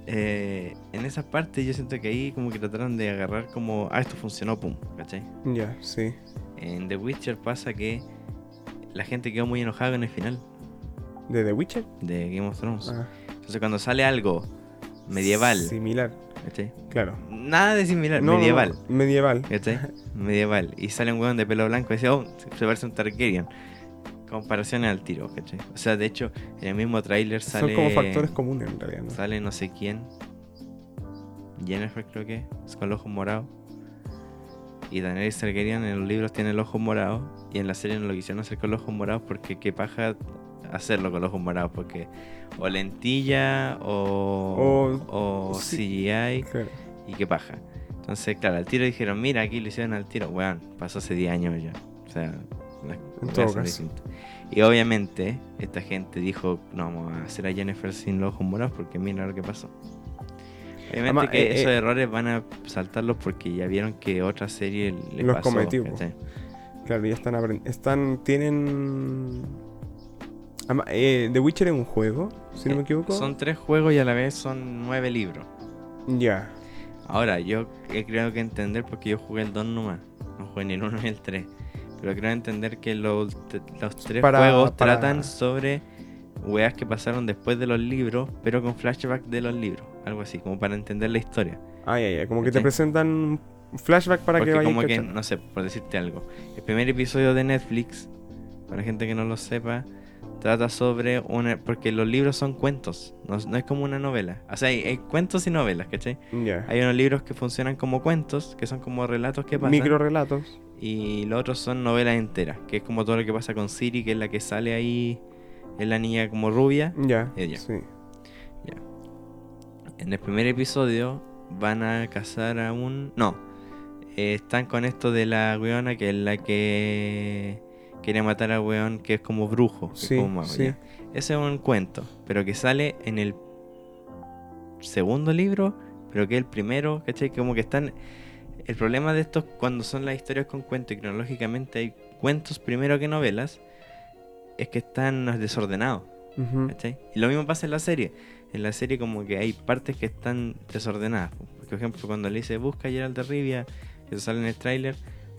Eh, en esa parte yo siento que ahí como que trataron de agarrar como, ah, esto funcionó, pum, ¿cachai? Ya, sí. En The Witcher pasa que la gente quedó muy enojada con el final ¿De The Witcher? de Game of Thrones. Ah, Entonces cuando sale algo medieval, Similar, ¿cachai? claro. Nada de similar, No, medieval. no, medieval. ¿Cachai? [laughs] Medieval. Y sale un weón de pelo blanco y dice, oh, se parece un Targaryen. Comparaciones al tiro, ¿cachai? O sea, de hecho, en el mismo tráiler sale... Son como factores comunes en realidad, ¿no? Sale no sé quién. Jennifer creo que es con los ojos morados. Y Daenerys Targaryen en los libros tiene los ojos morados. Y en la serie no lo quisieron hacer con los ojos morados porque qué paja hacerlo con los ojos morados. Porque o lentilla o, o, sí. CGI Claro. y qué paja. Entonces, claro, al tiro dijeron, mira, aquí lo hicieron al tiro. Weón, pasó hace 10 años ya. O sea, En todo caso. Y obviamente, esta gente dijo, no vamos a hacer a Jennifer sin los ojos morados porque mira lo que pasó. Obviamente Además, que eh, esos eh, errores van a saltarlos porque ya vieron que otra serie le Los pasó. cometió. Claro, ya están aprendiendo. Están, tienen... Ama- eh, The Witcher es un juego, si no me equivoco. Son tres juegos y a la vez son nueve libros. Ya. Ahora, yo he creo que entender, porque yo jugué el 2 nomás, no jugué ni el 1 ni el 3, pero creo entender que los, los tres Para- juegos para- tratan sobre weas que pasaron después de los libros, pero con flashback de los libros, algo así, como para entender la historia. Ah, ya, ya. Como que te presentan flashback para porque que vayas como que, no sé, por decirte algo, el primer episodio de Netflix, para gente que no lo sepa, trata sobre una... Porque los libros son cuentos, no, no es como una novela. O sea, hay, hay cuentos y novelas, ¿cachai? Ya. Hay unos libros que funcionan como cuentos, que son como relatos que pasan. Micro relatos. Y los otros son novelas enteras, que es como todo lo que pasa con Siri, que es la que sale ahí, es la niña como rubia. Ya. Ella. Sí. En el primer episodio van a cazar a un... No, eh, están con esto de la weona, que es la que quiere matar al weón, que es como brujo. que es Sí, como sí. ya. Ese es un cuento, pero que sale en el segundo libro, pero que es el primero, ¿cachai? Como que están... El problema de estos cuando son las historias con cuento y cronológicamente hay cuentos primero que novelas, es que están desordenados. ¿cachai? Y lo mismo pasa en la serie. En la serie como que hay partes que están desordenadas. po. Por ejemplo, cuando le dice busca a Geralt de Rivia, que sale en el tráiler,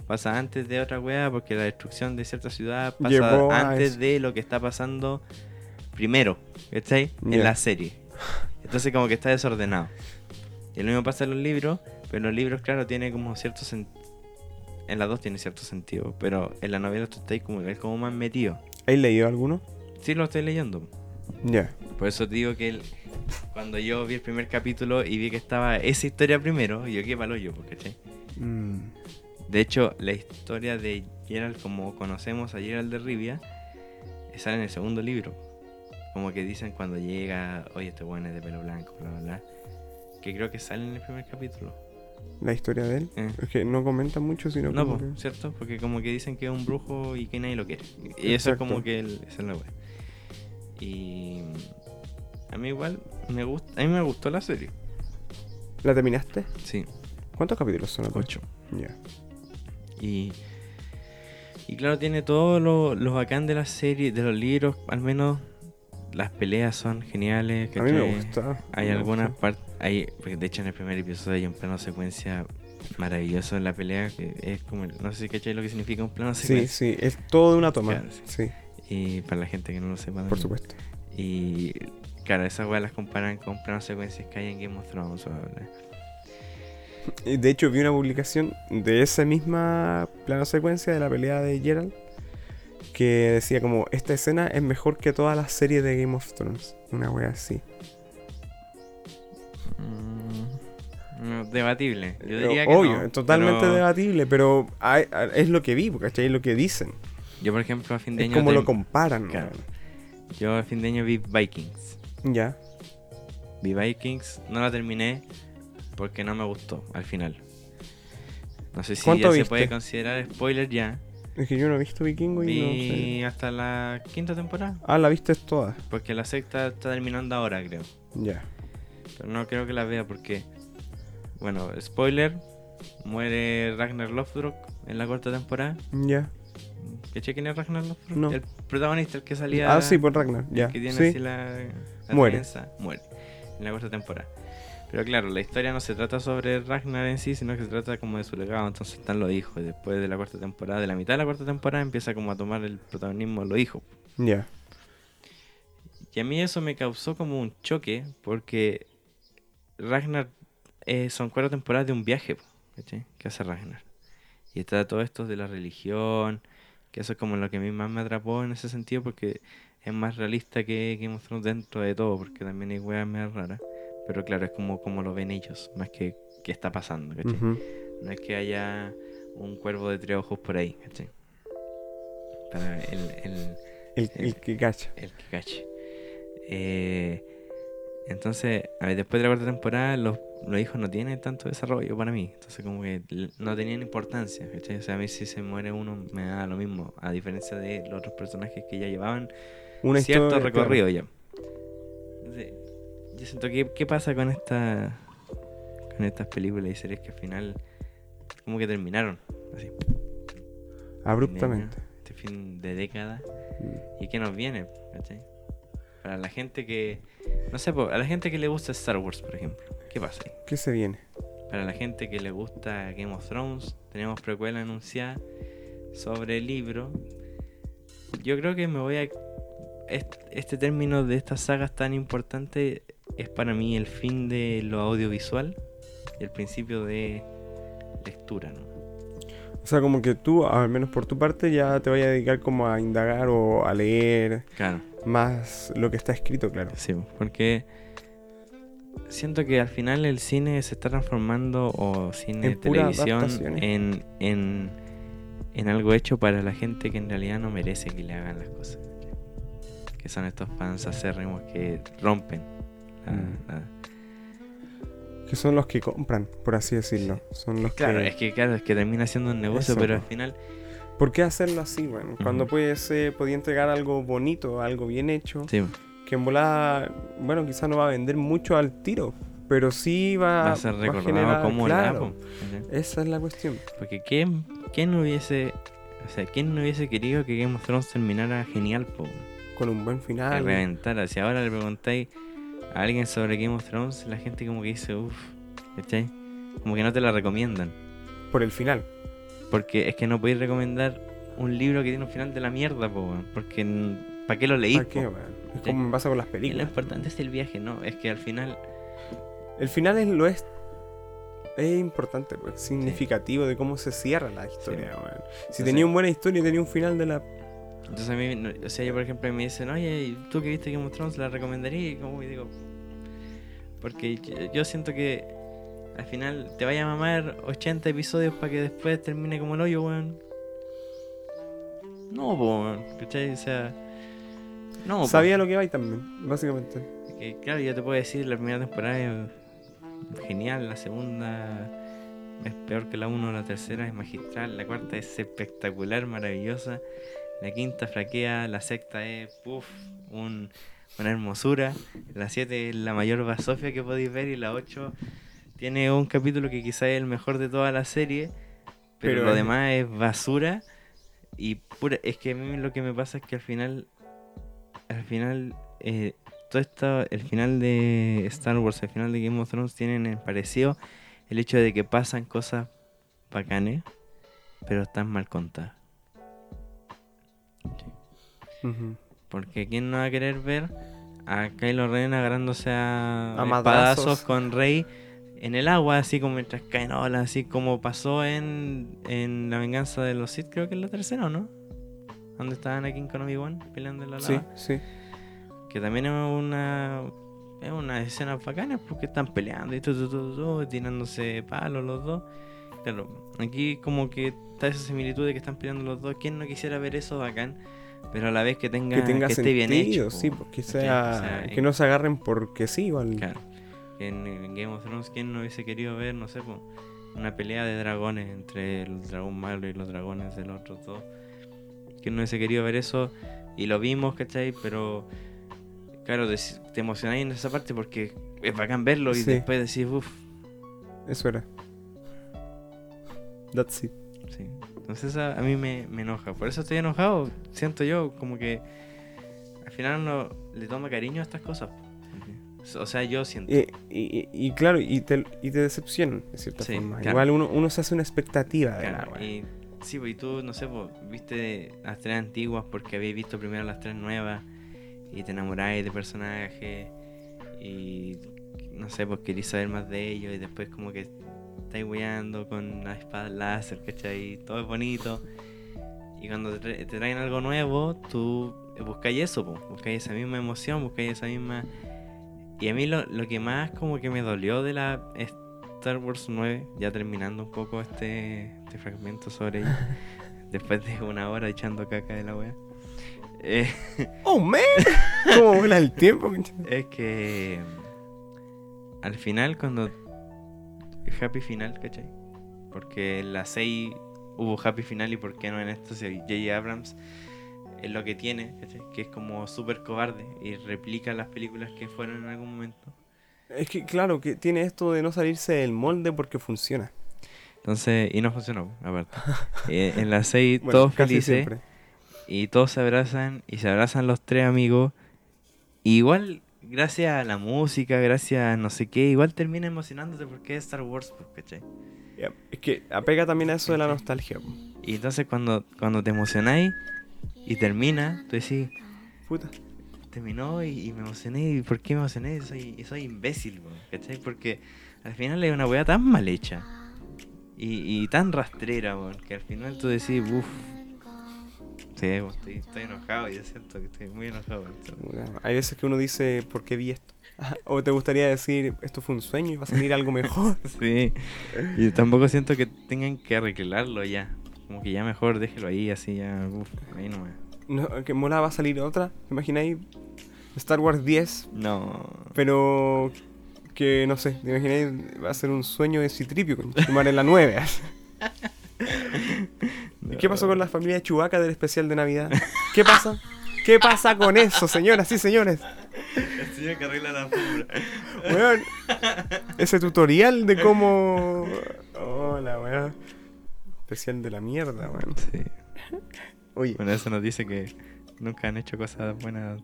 pasa antes de otra weá, porque la destrucción de cierta ciudad pasa Llevó antes de lo que está pasando primero, ¿cachai? En la serie. Entonces como que está desordenado. Y lo mismo pasa en los libros, pero en los libros, claro, tiene como cierto sentido. En las dos tiene cierto sentido, pero en la novela tú estás como, es como más metido. ¿Has leído alguno? Sí, lo estoy leyendo. Ya. Por eso te digo que el- cuando yo vi el primer capítulo y vi que estaba esa historia primero, yo qué palo yo, ¿cachai? Mm. De hecho, la historia de Geralt, como conocemos a Geralt de Rivia, eh, sale en el segundo libro. Como que dicen cuando llega, oye, este weón es de pelo blanco, bla, bla, bla. Que creo que sale en el primer capítulo. La historia de él. Eh. Es que no comentan mucho, sino No, como po, que- ¿cierto? Porque como que dicen que es un brujo y que nadie lo quiere. Y eso es como que el, esa es la wea. Y a mí igual me gusta, a mí me gustó la serie. ¿La terminaste? Sí, ¿Cuántos capítulos son? acá? ocho. Ya. Y, y claro, tiene todo lo, lo bacán de la serie, de los libros, al menos las peleas son geniales. A mí me ¿cachai? gusta. Hay me algunas partes, hay, porque de hecho en el primer episodio hay un plano secuencia maravilloso en la pelea, que es como, no sé si cachai lo que significa un plano Sí, secuencia. sí, es todo de una toma. Claro, sí. Y para la gente que no lo sepa. por también. supuesto. Y claro, esas weas las comparan con planos secuencias que hay en Game of Thrones. o De hecho, vi una publicación de esa misma plano secuencia de la pelea de Geralt que decía como, esta escena es mejor que todas las series de Game of Thrones. Una wea así. Mm, debatible. Yo Pero, diría que Obvio, no, totalmente pero debatible, pero hay- es lo que vi, ¿cachai? Es lo que dicen. Yo, por ejemplo, a fin de Es año. como lo comparan. Claro. Yo a fin de año vi Vikings. Ya. Vi Vikings, no la terminé porque no me gustó al final. No sé si ¿Cuánto ya se puede considerar spoiler ya. Es que yo no he visto Vikingo y no sé. Hasta la quinta temporada. Ah, la viste toda. Porque la sexta está terminando ahora, creo. Ya. Pero no creo que la vea porque. Bueno, spoiler. Muere Ragnar Lothbrok en la cuarta temporada. Ya. ¿Qué quién es Ragnar Lothbrok? No. El protagonista, el que salía. Ah, sí, por Ragnar. Ya. que tiene Sí. así la, la Muere. trenza, muere en la cuarta temporada. Pero claro, la historia no se trata sobre Ragnar en sí, sino que se trata como de su legado. Entonces están los hijos. Y después de la cuarta temporada, de la mitad de la cuarta temporada, empieza como a tomar el protagonismo los hijos. Ya. Y a mí eso me causó como un choque, porque Ragnar eh, son cuatro temporadas de un viaje po, ¿cachai? que hace Ragnar. Y está todo esto de la religión, que eso es como lo que a mí más me atrapó en ese sentido, porque es más realista que Game of Thrones dentro de todo, porque también hay weas más raras. Pero claro, es como, como lo ven ellos, más que qué está pasando. No es que haya un cuervo de tres ojos por ahí. Para el, el, El, el que cacha. el que cache. Eh, entonces, a ver, después de la cuarta temporada, los, los hijos no tienen tanto desarrollo para mí. Entonces, como que no tenían importancia. ¿cachai? O sea, a mí si se muere uno me da lo mismo. A diferencia de los otros personajes que ya llevaban Una cierto recorrido ya. Entonces, yo siento que, ¿qué pasa con esta con estas películas y series que al final como que terminaron así. Abruptamente. este fin de década Mm. y que nos viene ¿cachai? Para la gente que no sé a la gente que le gusta Star Wars por ejemplo qué pasa ahí? ¿Qué se viene? para la gente que le gusta Game of Thrones tenemos precuela anunciada sobre el libro yo creo que me voy a est- este término de estas sagas tan importante es para mí el fin de lo audiovisual y el principio de lectura ¿no? O O sea, como que tú, al menos por tu parte, ya te vayas a dedicar como a indagar o a leer Claro, más lo que está escrito, claro. sí, porque siento que al final el cine se está transformando, o cine, En televisión, en, en, en algo hecho para la gente que en realidad no merece que le hagan las cosas. Que son estos fans acérrimos que rompen. la- Mm. la- Que son los que compran, por así decirlo. Son los Claro, que... es que claro, es que termina siendo un negocio, Eso, pero al final ¿Por qué hacerlo así, bueno? Cuando puedes, eh, podía entregar algo bonito, algo bien hecho, sí, que en volada, bueno, quizás no va a vender mucho al tiro, pero sí va, va a ser recordado generar- como claro. Esa es la cuestión. Porque ¿quién, quién no hubiese, o sea, quién no hubiese querido que Game of Thrones terminara genial, po, Con un buen que final. reventara. Si ahora le preguntáis a alguien sobre Game of Thrones, la gente como que dice, uff, ¿cachai? Como que no te la recomiendan. Por el final. Porque es que no podéis recomendar un libro que tiene un final de la mierda, po, weón, porque ¿para qué lo leís? ¿Para qué, weón? Es como me pasa con las Y lo películas. importante es el viaje, ¿no? Es que al final, El final es lo es. Es importante, pues, significativo de cómo se cierra la historia, weón. Si Entonces- tenía una buena historia, tenía un final de la. entonces a mí, no- o sea, yo por ejemplo me dicen, oye, ¿y ¿tú que viste of Thrones la recomendaría? Y como digo, porque yo, yo siento que al final te vaya a mamar 80 episodios para que después termine como el hoyo, weón. No, weón, ¿cachai? O sea, no, po. Sabía lo que iba ahí también, básicamente. Que, claro, yo te puedo decir, la primera temporada es genial, la segunda es peor que la 1, la tercera es magistral, la cuarta es espectacular, maravillosa, la quinta flaquea, la sexta es, puff, un, una hermosura, la 7 es la mayor basofia que podéis ver y la 8 tiene un capítulo que quizá es el mejor de toda la serie, pero, Pero lo es- demás es basura y pura, es que a mí lo que me pasa es que al final, al final, eh, todo esto, el final de Star Wars, el final de Game of Thrones tienen en parecido el hecho de que pasan cosas bacanes, pero están mal contadas. Porque ¿quién no va a querer ver a Kylo Ren agarrándose a, A espadazos con Rey en el agua, así como mientras caen olas, así como pasó en, en La venganza de los Sith, creo que es la tercera, ¿o no? Donde estaban aquí en Obi-Wan peleando en la lava. Sí, sí. Que también es una es una escena bacana porque están peleando y todo, todo, todo, tirándose palos los dos. Claro, aquí como que está esa similitud de que están peleando los dos. ¿Quién no quisiera ver eso bacán? Pero a la vez que tenga Que tenga que esté bien hecho. sí, po, porque sea, O sea, que no se agarren porque sí, igual. Claro. En, en Game of Thrones, ¿quién no hubiese querido ver, no sé, po, una pelea de dragones entre el dragón malo y los dragones de los otros dos? ¿Quién no hubiese querido ver eso? Y lo vimos, ¿cachai? Pero, claro, dec- te emocionáis en esa parte porque es bacán verlo y Sí. después decís, uff, Eso era. That's it. sí. Entonces a, a mí me, me enoja. Por eso estoy enojado. Siento yo como que al final uno le toma cariño a estas cosas. O sea, yo siento. Y, y- y claro, y te, y te decepcionan, de cierta Sí, forma. claro. Igual uno, uno se hace una expectativa de Claro, la y sí, pues y tú, no sé, pues, viste las tres antiguas porque habéis visto primero las tres nuevas y te enamoráis de personajes y no sé, pues queréis saber más de ellos y después como que estáis weando con la espada láser, ¿cachai? Todo es bonito. Y cuando te, tra- te traen algo nuevo, tú buscáis eso, pues, buscáis esa misma emoción, buscáis esa misma... Y a mí lo, lo que más como que me dolió de la Star Wars 9, ya terminando un poco este, este fragmento sobre ella, [laughs] después de una hora echando caca de la wea, eh, [laughs] ¡Oh, man! ¿Cómo vuela el tiempo? es que al final cuando... Happy final, ¿cachai? Porque en la 6 hubo happy final y por qué no en esto si J.J. Abrams es lo que tiene, ¿cachai? Que es como súper cobarde y replica las películas que fueron en algún momento. Es que, claro, que tiene esto de no salirse del molde porque funciona. Entonces, y no funcionó, aparte. [laughs] Eh, en la 6 Bueno, todos felices siempre. y todos se abrazan y se abrazan los tres amigos. Y igual, gracias a la música, gracias a no sé qué, igual termina emocionándote porque es Star Wars, pues, ¿cachai? Ya, Es que apega también a eso de la nostalgia. Y entonces cuando, cuando te emocionáis y termina, tú decís, Puta. terminó y, y me emocioné. ¿Y por qué me emocioné? Soy, soy imbécil, ¿cachai? Porque al final es una weá tan mal hecha. Y, y tan rastrera, weón, que al final tú decís, uff. Sí, estoy, estoy enojado, yo siento que estoy muy enojado. Hay veces que uno dice, ¿por qué vi esto? [laughs] O te gustaría decir, esto fue un sueño y va a salir algo mejor. [laughs] Sí, y tampoco siento que tengan que arreglarlo ya. Como que ya mejor déjelo ahí, así ya, uff, ahí nomás. No, que mola va a salir otra, ¿te imagináis? Star Wars 10, No. pero que no sé, ¿te imagináis? Va a ser un sueño de Citripio, con en la 9. [laughs] ¿Y qué pasó con la familia de Chewbacca del especial de Navidad? ¿Qué pasa? ¿Qué pasa con eso, señoras y señores? El señor que arregla la alfombra. Weón, ese tutorial de cómo. [laughs] Hola, weón. Especial de la mierda, weón. Sí. [laughs] Oye, Bueno, eso nos dice que nunca han hecho cosas buenas.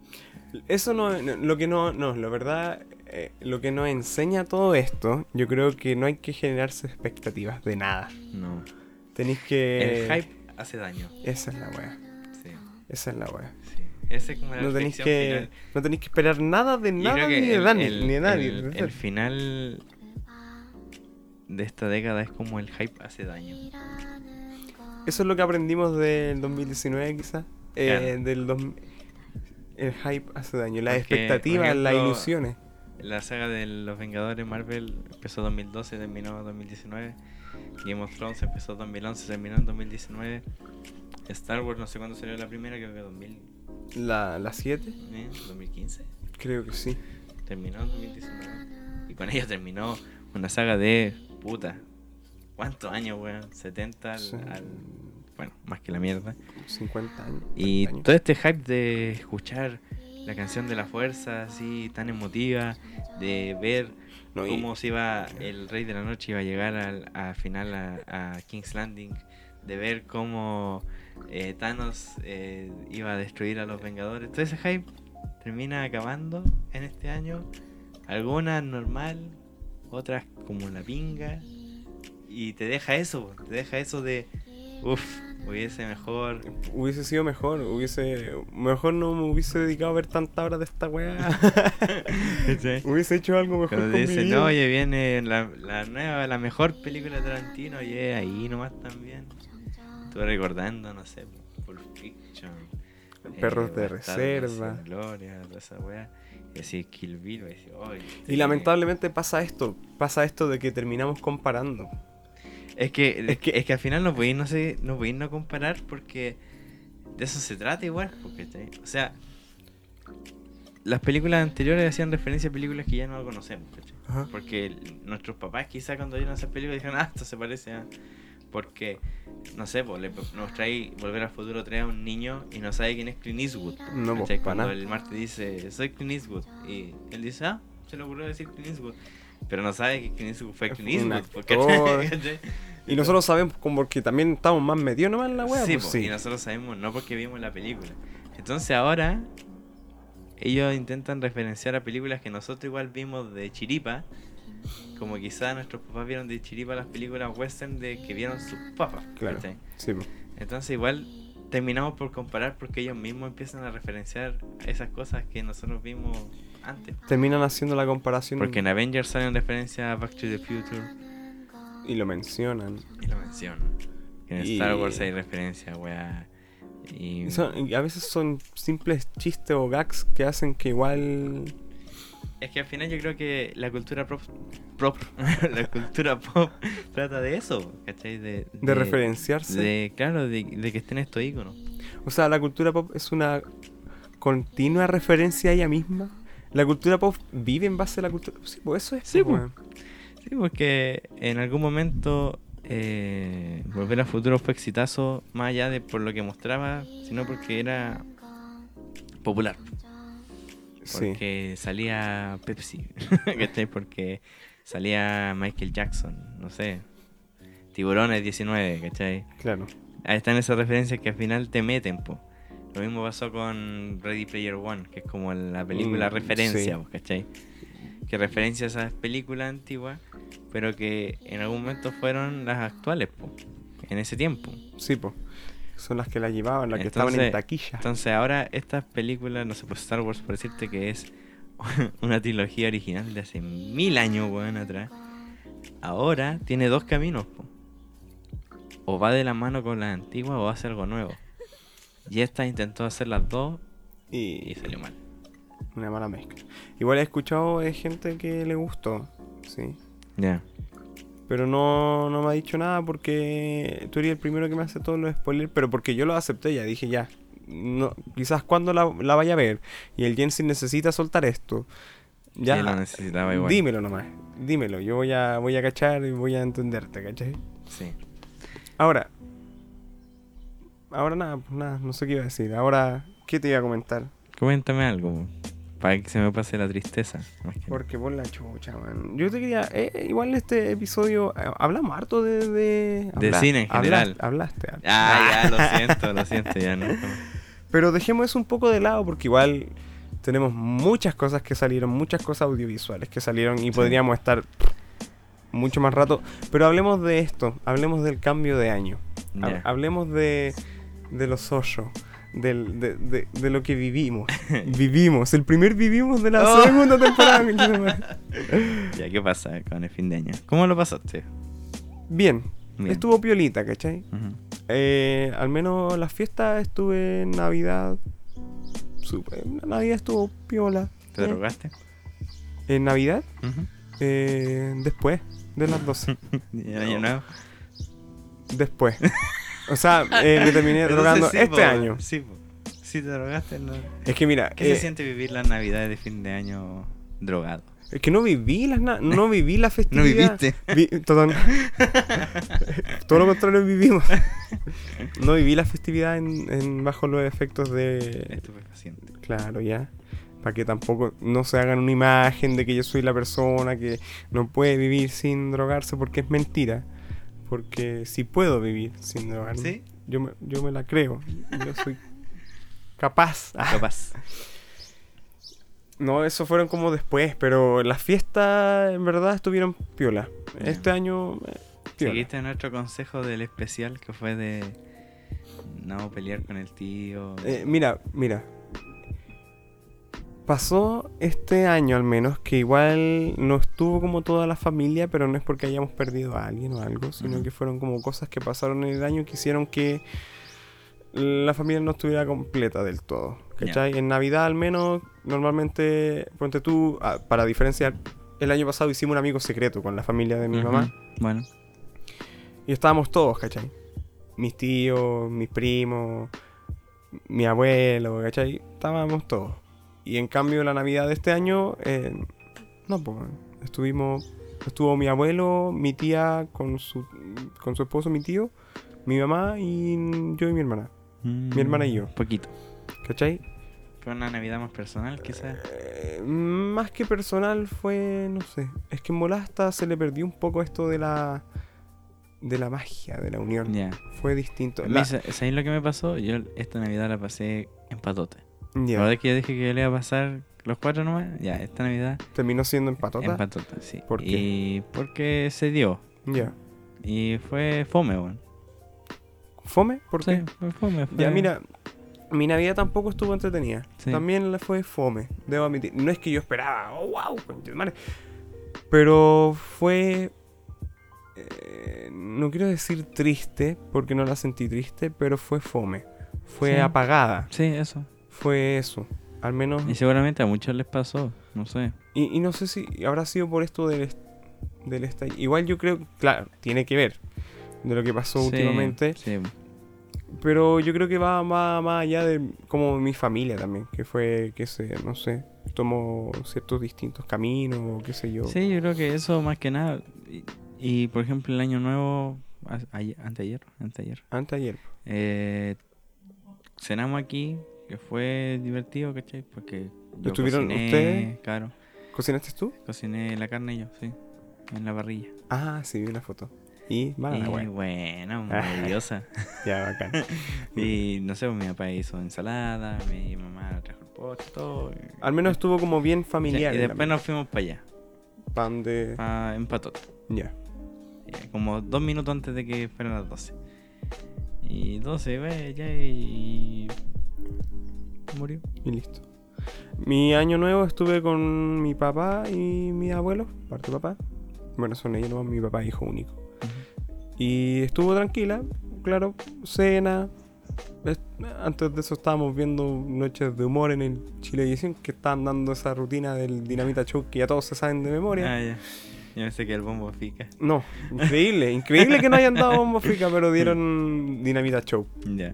eso no. no- Lo que no. No, la verdad. eh, lo que nos enseña todo esto, yo creo que no hay que generarse expectativas de nada. No. Tenéis que. El hype hace daño. Esa es la wea. Sí, Esa es la wea. sí. Ese es como la No tenéis que. final. No tenéis que esperar nada de nada ni de Dani, el- ni de nadie. el final de esta década es como el hype hace daño. Eso es lo que aprendimos del 2019, quizás. Eh. Del dos- El hype hace daño. Las Porque, por expectativas, las ejemplo, ilusiones. La saga de los Vengadores Marvel empezó 2012, terminó en 2019. Game of Thrones empezó 2011, terminó en 2019. Star Wars no sé cuándo salió la primera, creo que 2000, La, la 7, ¿eh? 2015. creo que sí. Terminó en 2019. Y con ella terminó una saga de puta. ¿Cuántos años, weón? 70 al, Sí. al- Bueno, más que la mierda. 50 años. Y 40 años. todo este hype de escuchar la canción de la fuerza, así tan emotiva, de ver No, cómo se iba el Rey de la Noche iba a llegar al a final a, a King's Landing, de ver cómo eh, Thanos eh, iba a destruir a los Vengadores. Todo ese hype termina acabando en este año. Algunas normal, otras como la pinga. Y te deja eso, te deja eso de, uff, hubiese mejor. Hubiese sido mejor, hubiese. Mejor no me hubiese dedicado a ver tantas horas de esta weá. [laughs] hubiese hecho algo mejor. Cuando dicen, no, oye, viene la, la nueva, la mejor película de Tarantino, oye, ahí nomás también. Estuve recordando, no sé, Pulp Fiction. Perros de Bastardos Reserva. Gloria, toda esa. Y así Kill Bill, y decir, "Oye, Y sí". lamentablemente pasa esto. Pasa esto de que terminamos comparando. Es que, es que- es que al final no podéis no, sé, no, podéis no comparar porque de eso se trata igual. Porque, o sea, las películas anteriores hacían referencia a películas que ya no conocemos. Porque nuestros papás quizá cuando vieron esas películas dijeron, ah, esto se parece a... Porque, no sé, pues, le, nos trae Volver al Futuro trae a un niño y no sabe quién es Clint Eastwood. No, pues, Cuando nada. el Marte dice, soy Clint Eastwood. Y él dice, ah, se le ocurrió decir Clint Eastwood. Pero no sabe Eastwood fue Clint Un Eastwood. porque-. [laughs] Y nosotros sabemos como porque también estamos más metidos nomás en la weá. sí, pues sí. y nosotros sabemos no porque vimos la película. Entonces ahora ellos intentan referenciar a películas que nosotros igual vimos de chiripa, como quizás nuestros papás vieron de chiripa las películas western de que vieron sus papás. Claro. ¿cachai? Sí, pues. Entonces igual terminamos por comparar porque ellos mismos empiezan a referenciar esas cosas que nosotros vimos antes. Terminan haciendo la comparación Porque en Avengers salen referencias a Back to the Future y lo mencionan. y lo mencionan. En Y- Star Wars hay referencia, weá. Y... Y son- y a veces son simples chistes o gags que hacen que igual. Es que al final yo creo que la cultura pop, prop- [laughs] la cultura pop trata de eso, ¿cachai? De, de referenciarse. De, claro, de, de que estén estos iconos. O sea, la cultura pop es una continua referencia a ella misma. La cultura pop vive en base a la cultura. Sí, pues eso es. Sí, pues, pues. Sí, porque en algún momento eh, Volver al Futuro fue exitazo, más allá de por lo que mostraba, sino porque era popular. Sí. Porque salía Pepsi, [laughs] ¿cachai? Porque salía Michael Jackson, no sé. Tiburones 19, ¿cachai? Claro. Ahí están esas referencias que al final te meten, po. Lo mismo pasó con Ready Player One, que es como la película Mm, referencia, sí. ¿cachai? Que referencia a esas películas antiguas, pero que en algún momento fueron las actuales, po, en ese tiempo. Sí, pues. Son las que la llevaban, las que estaban en taquilla. Entonces ahora estas películas, no sé, pues Star Wars, por decirte que es [laughs] una trilogía original de hace mil años, weón, atrás. Ahora tiene dos caminos, po. o va de la mano con las antiguas o hace algo nuevo. Y esta intentó hacer las dos y Y salió mal. una mala mezcla. Igual he escuchado de gente que le gustó, sí. Ya. Pero no, no me ha dicho nada porque tú eres el primero que me hace todos los spoilers, pero porque yo lo acepté ya, dije ya. No, quizás cuando la, la vaya a ver y el Jensen necesita soltar esto, ya Sí, lo necesitaba igual. dímelo nomás, dímelo, yo voy a, voy a cachar y voy a entenderte, ¿cachai? Sí. Ahora, ahora nada, pues nada, no sé qué iba a decir, ahora, ¿qué te iba a comentar? Coméntame algo. Para que se me pase la tristeza. Porque por la chucha, man. Yo te quería. eh, igual este episodio. eh, hablamos harto de. De, De cine en general. Hablaste. hablaste. Ah, [laughs] ya, lo siento, lo siento, ya no. Pero dejemos eso un poco de lado porque igual tenemos muchas cosas que salieron, muchas cosas audiovisuales que salieron y podríamos estar mucho más rato. Pero hablemos de esto, hablemos del cambio de año. Ha-. Hablemos de, de los ocho, del, de, de, de lo que vivimos. [laughs] vivimos, el primer vivimos de la Oh. segunda temporada. [laughs] Ya, ¿qué pasa con el fin de año? ¿Cómo lo pasaste? Bien, Bien. estuvo piolita, ¿cachai? Eh, al menos las fiestas estuve en Navidad. Super, Navidad estuvo piola. ¿Te Eh, drogaste? En Navidad, eh, después de las 12. [laughs] ¿Y el año nuevo? después. O sea, eh, me terminé [laughs] drogando sí, este po, año. Sí, po. Sí, te drogaste, ¿no? Es que mira, ¿Qué eh, se siente vivir las navidades de fin de año drogado? es que no viví las no viví la [laughs] festividad. viviste. Vi- todo, [laughs] todo lo contrario vivimos. No viví la festividad en, en- bajo los efectos de Estupefaciente. Claro, ya. Para que tampoco no se hagan una imagen de que yo soy la persona que no puede vivir sin drogarse porque es mentira. Porque si puedo vivir sin drogarme. ¿Sí? Yo me, yo me la creo. Yo soy capaz. [laughs] Capaz. No, eso fueron como después, pero las fiestas en verdad estuvieron piola. Este año... eh, piola. ¿Seguiste nuestro consejo del especial que fue de no pelear con el tío? Eh, mira, mira. Pasó este año al menos que igual no estuvo como toda la familia, pero no es porque hayamos perdido a alguien o algo, sino que fueron como cosas que pasaron en el año que hicieron que la familia no estuviera completa del todo. ¿Cachai? En Navidad al menos, normalmente, ponte tú, ah, para diferenciar, el año pasado hicimos un amigo secreto con la familia de mi mamá. Bueno, Y estábamos todos, ¿cachai? Mis tíos, mis primos, mi abuelo, ¿cachai? Estábamos todos. Y en cambio la Navidad de este año, eh, no, pues, estuvimos, estuvo mi abuelo, mi tía con su, con su esposo, mi tío, mi mamá y yo y mi hermana, mi hermana y yo. mm, Poquito. ¿cachai? Fue una Navidad más personal, quizás. Eh, más que personal fue, no sé, es que en Molasta se le perdió un poco esto de la... De la magia, de la unión. Fue distinto. A mí, La- sa- ¿Sabéis lo que me pasó? Yo esta Navidad la pasé en patote. Verdad es que yo dije que le iba a pasar los cuatro nomás. Ya, esta Navidad Terminó siendo en patota. en patota, sí. ¿Por qué? Y porque se dio. Ya. Y fue fome, weón. ¿Fome? ¿Por Sí, qué? fue fome. Fue... Ya, mira, mi Navidad tampoco estuvo entretenida. Sí. También la fue fome, debo admitir. No es que yo esperaba, oh, wow. Pero fue. eh, no quiero decir triste, porque no la sentí triste, pero fue fome. Fue Sí. apagada. Sí, eso. Fue eso. Al menos. Y seguramente a muchos les pasó. No sé. Y, y no sé si habrá sido por esto del, est- del estallido. Igual yo creo, claro, tiene que ver de lo que pasó Sí, últimamente. Sí. Pero yo creo que va más, más allá de como mi familia también, que fue, que se, no sé, tomó ciertos distintos caminos, o qué sé yo. Sí, yo creo que eso más que nada. Y, y, por ejemplo, el año nuevo, a- anteayer, anteayer, Antes ayer. eh, cenamos aquí, que fue divertido, ¿cachai? Porque yo ¿Estuvieron cociné, ustedes? Claro, ¿Cocinaste tú? cociné la carne yo, sí, en la parrilla. Ah, sí, vi una foto. Y, mala la y wea. bueno, [laughs] maravillosa. [laughs] Ya, bacán. [laughs] y no sé, pues, mi papá hizo ensalada, mi mamá trajo el postre, todo. Al menos estuvo como bien familiar. y después nos fuimos para allá, Pan de... pa, en Patota. Ya. Como dos minutos antes de que fueran las 12. Y 12, ve, ya y. Murió. Y listo. Mi año nuevo estuve con mi papá y mi abuelo, parte de papá. Bueno, son ellos nomás, mi papá hijo único. Y estuvo tranquila, claro, cena. Es- Antes de eso estábamos viendo Noches de Humor en el Chilevisión, que estaban dando esa rutina del Dinamita Show que ya todos se saben de memoria. Ah, ya. Yo pensé que el bombo fica. No, increíble, increíble que no hayan dado bombo fica, pero dieron [laughs] Dinamita Show. Ya.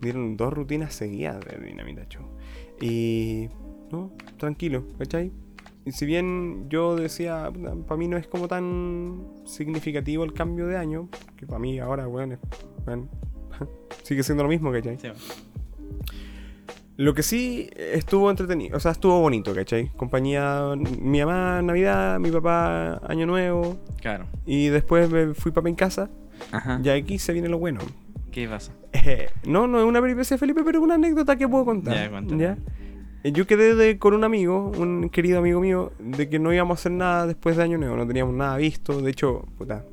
Dieron dos rutinas seguidas de Dinamita Show. Y. No, tranquilo, ¿cachai? Y si bien yo decía, para mí no es como tan significativo el cambio de año, que para mí ahora, weón, es- weón, [laughs] sigue siendo lo mismo, ¿cachai? Sí. Lo que sí estuvo entretenido, o sea, estuvo bonito, ¿cachai? Compañía, mi mamá Navidad, mi papá Año Nuevo, Claro. y después me fui para mi casa. Ajá. Ya aquí se viene lo bueno. ¿Qué pasó? Eh, no, no es una peripecia de Felipe, pero es una anécdota que puedo contar. Ya, cuéntame. ¿ya? Eh, Yo quedé de- con un amigo, un querido amigo mío, de que no íbamos a hacer nada después de Año Nuevo, no teníamos nada visto. De hecho, puta,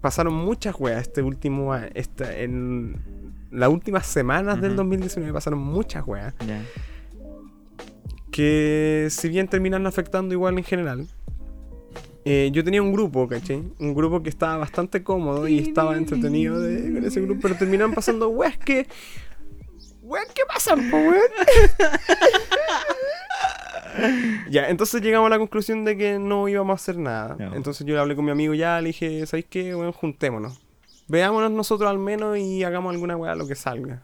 pasaron muchas weas este último esta, en las últimas semanas del Ujú. 2019 pasaron muchas weas que si bien terminan afectando igual en general. Eh, yo tenía un grupo, ¿cachai? Un grupo que estaba bastante cómodo y estaba entretenido de- con ese grupo, pero terminaron pasando weas que. Weas que pasan, po, weón. [laughs] ya, entonces llegamos a la conclusión de que no íbamos a hacer nada. No. Entonces yo le hablé con mi amigo ya, le dije, ¿sabéis qué? Weón, juntémonos. Veámonos nosotros al menos y hagamos alguna wea lo que salga.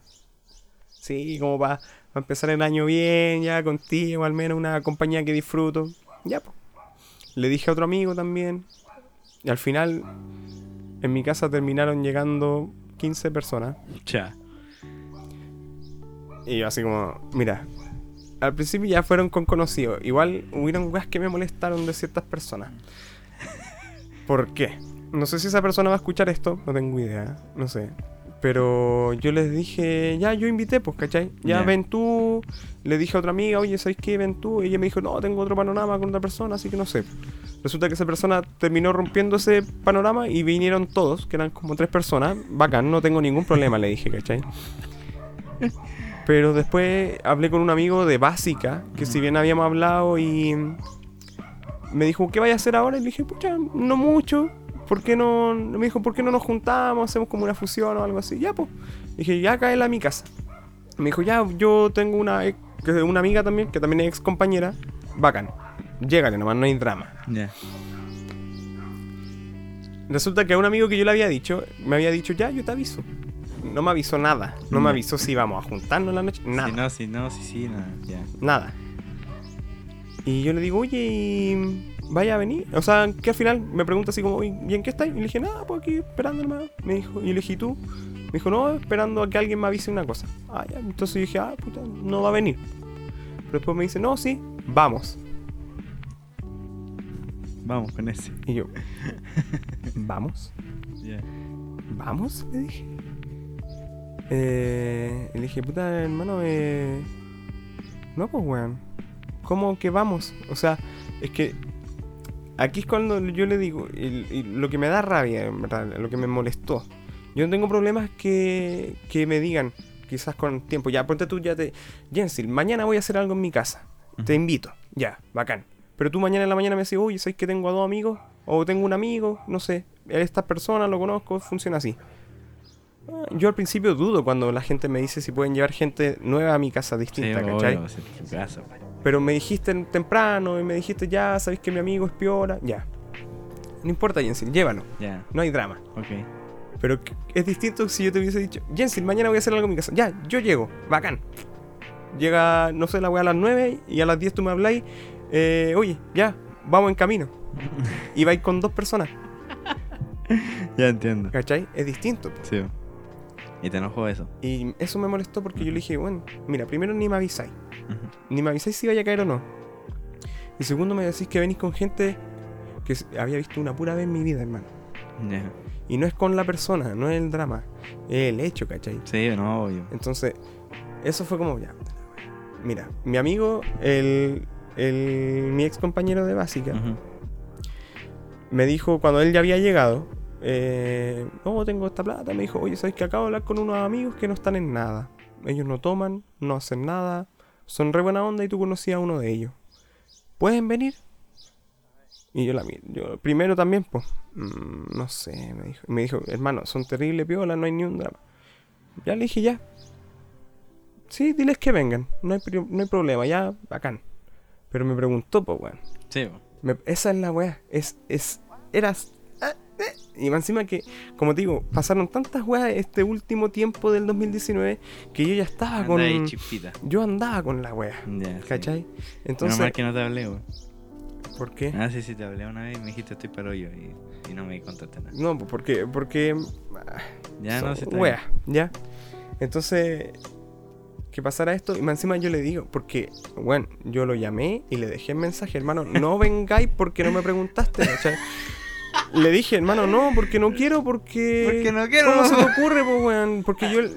Sí, como para empezar el año bien, ya contigo, al menos una compañía que disfruto. Ya, pues. Le dije a otro amigo también. Y al final, en mi casa terminaron llegando 15 personas. Ya. Y yo así como, mira, al principio ya fueron con conocidos. Igual hubieron weas que me molestaron de ciertas personas. ¿Por qué? No sé si esa persona va a escuchar esto, no tengo idea, no sé. Pero yo les dije, ya, yo invité, pues, ¿cachai? Ya Ya. ven tú. Le dije a otra amiga, oye, ¿sabes qué? Ven tú. Y ella me dijo, no, tengo otro panorama con otra persona, así que no sé. Resulta que esa persona terminó rompiendo ese panorama y vinieron todos, que eran como tres personas. Bacán, no tengo ningún problema, le dije, ¿cachai? Pero después hablé con un amigo de básica, que si bien habíamos hablado y me dijo, ¿qué vaya a hacer ahora? Y le dije, pucha, no mucho. ¿Por qué no? Me dijo, ¿por qué no nos juntamos? Hacemos como una fusión o algo así. Ya, pues. Dije, ya cae a mi casa. Me dijo, ya, yo tengo una, ex- una amiga también, que también es ex compañera. Bacán. Llégale nomás, no hay drama. Ya. Resulta que a un amigo que yo le había dicho, me había dicho, ya, yo te aviso. No me avisó nada. No me avisó si íbamos a juntarnos en la noche. Nada. Si no, si no, si sí, nada. Nada. Y yo le digo, oye, ¿y vaya a venir? O sea, que al final me pregunta así como, "Oye, ¿y en qué estáis? Y le dije, nada, pues aquí esperando hermano. Me dijo, y le dije, ¿y tú? Me dijo, no, esperando a que alguien me avise una cosa. Ah, ya. Entonces dije, ah, puta, no va a venir. Pero después me dice, no, sí, vamos. Vamos con ese. Y yo, [laughs] ¿vamos? ¿Vamos? Le dije. Eh, le dije, puta, hermano, eh... No, pues, weón. ¿Cómo que vamos? O sea, es que... Aquí es cuando yo le digo, y, y lo que me da rabia, en verdad, lo que me molestó. Yo no tengo problemas que, que me digan, quizás con tiempo. Ya, ponte tú, ya te... Jensil, mañana voy a hacer algo en mi casa. Te invito. Ya, bacán. Pero tú mañana en la mañana me decís, oye, ¿sabes que tengo a dos amigos? O tengo un amigo, no sé. Esta persona lo conozco, funciona así. Ah, Yo al principio dudo cuando la gente me dice si pueden llevar gente nueva a mi casa Sí, distinta, obvio, ¿cachai? Pero me dijiste temprano y me dijiste ya, sabéis que mi amigo es piola, ya. No importa, Jensil, llévalo, Ya. no hay drama. Ok. Pero es distinto si yo te hubiese dicho, Jensil, mañana voy a hacer algo en mi casa. Ya, yo llego, bacán. Llega, no sé, la weá a las 9 y a las 10 tú me habláis, eh, oye, ya, vamos en camino. [laughs] Y vais con dos personas, Ya entiendo. ¿cachai? Es distinto. Sí. Y te enojó eso. Y eso me molestó porque yo le dije, bueno, mira, primero ni me avisáis. Ni me avisáis si vaya a caer o no. Y segundo me decís que venís con gente que había visto una pura vez en mi vida, hermano. Y no es con la persona, no es el drama, es el hecho, ¿cachai? Sí, no, obvio. Entonces, eso fue como ya. Mira, mi amigo, el, el- mi ex compañero de básica, me dijo cuando él ya había llegado, eh, no, tengo esta plata, me dijo, oye, ¿sabes que acabo de hablar con unos amigos que no están en nada? Ellos no toman, no hacen nada, son re buena onda y tú conocías a uno de ellos. ¿Pueden venir? Y yo la. Yo, primero también, pues. mm, no sé, me dijo. Me dijo, hermano, son terribles piolas, no hay ni un drama. Ya le dije, ya. Sí, diles que vengan. No hay, no hay problema, ya, bacán. Pero me preguntó, pues, weón. Sí. Me- esa es la weá. Es, es, eras. Eh. Y más encima que, como te digo, pasaron tantas weas este último tiempo del 2019 que yo ya estaba Anda con. ahí. Yo andaba con la wea. Ya, sí. ¿Cachai? Menos Entonces. mal que no te hablé, weón. ¿Por qué? Ah, sí, sí, te hablé una vez y me dijiste estoy para hoyo y, y no me contaste nada. No, pues porque. porque Ya no son sé. está wea, ¿ya? Entonces. Que pasara esto, y más encima yo le digo, porque, bueno, yo lo llamé y le dejé el mensaje, hermano, no vengáis porque no me preguntaste, ¿cachai? [laughs] Le dije, hermano, no, porque no quiero, porque. Porque no quiero. ¿Cómo se te ocurre, pues, weón? Porque yo. El,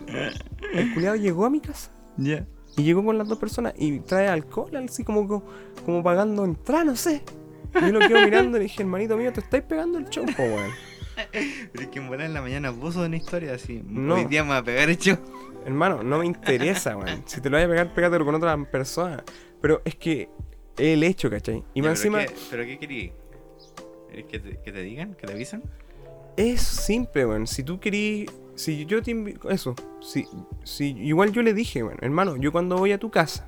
el culiado llegó a mi casa Ya. y llegó con las dos personas y trae alcohol, así como, como, como pagando entrada, no sé. Y yo lo quedo mirando y le dije, hermanito mío, te estáis pegando el show, po, weón. Pero [laughs] es que en volar en la mañana puso una historia así. No. Hoy día me va a pegar hecho. Hermano, no me interesa, [laughs] weón. Si te lo vas a pegar, pégatelo con otra persona. Pero es que el hecho, ¿cachai? Y más encima ¿Pero qué, pero qué querí? ¿Querés que te, que te digan? ¿Que te avisen? es simple, weón. Si tú querís. Si yo te invito. Eso. Si, si, igual yo le dije, weón. Hermano, yo cuando voy a tu casa,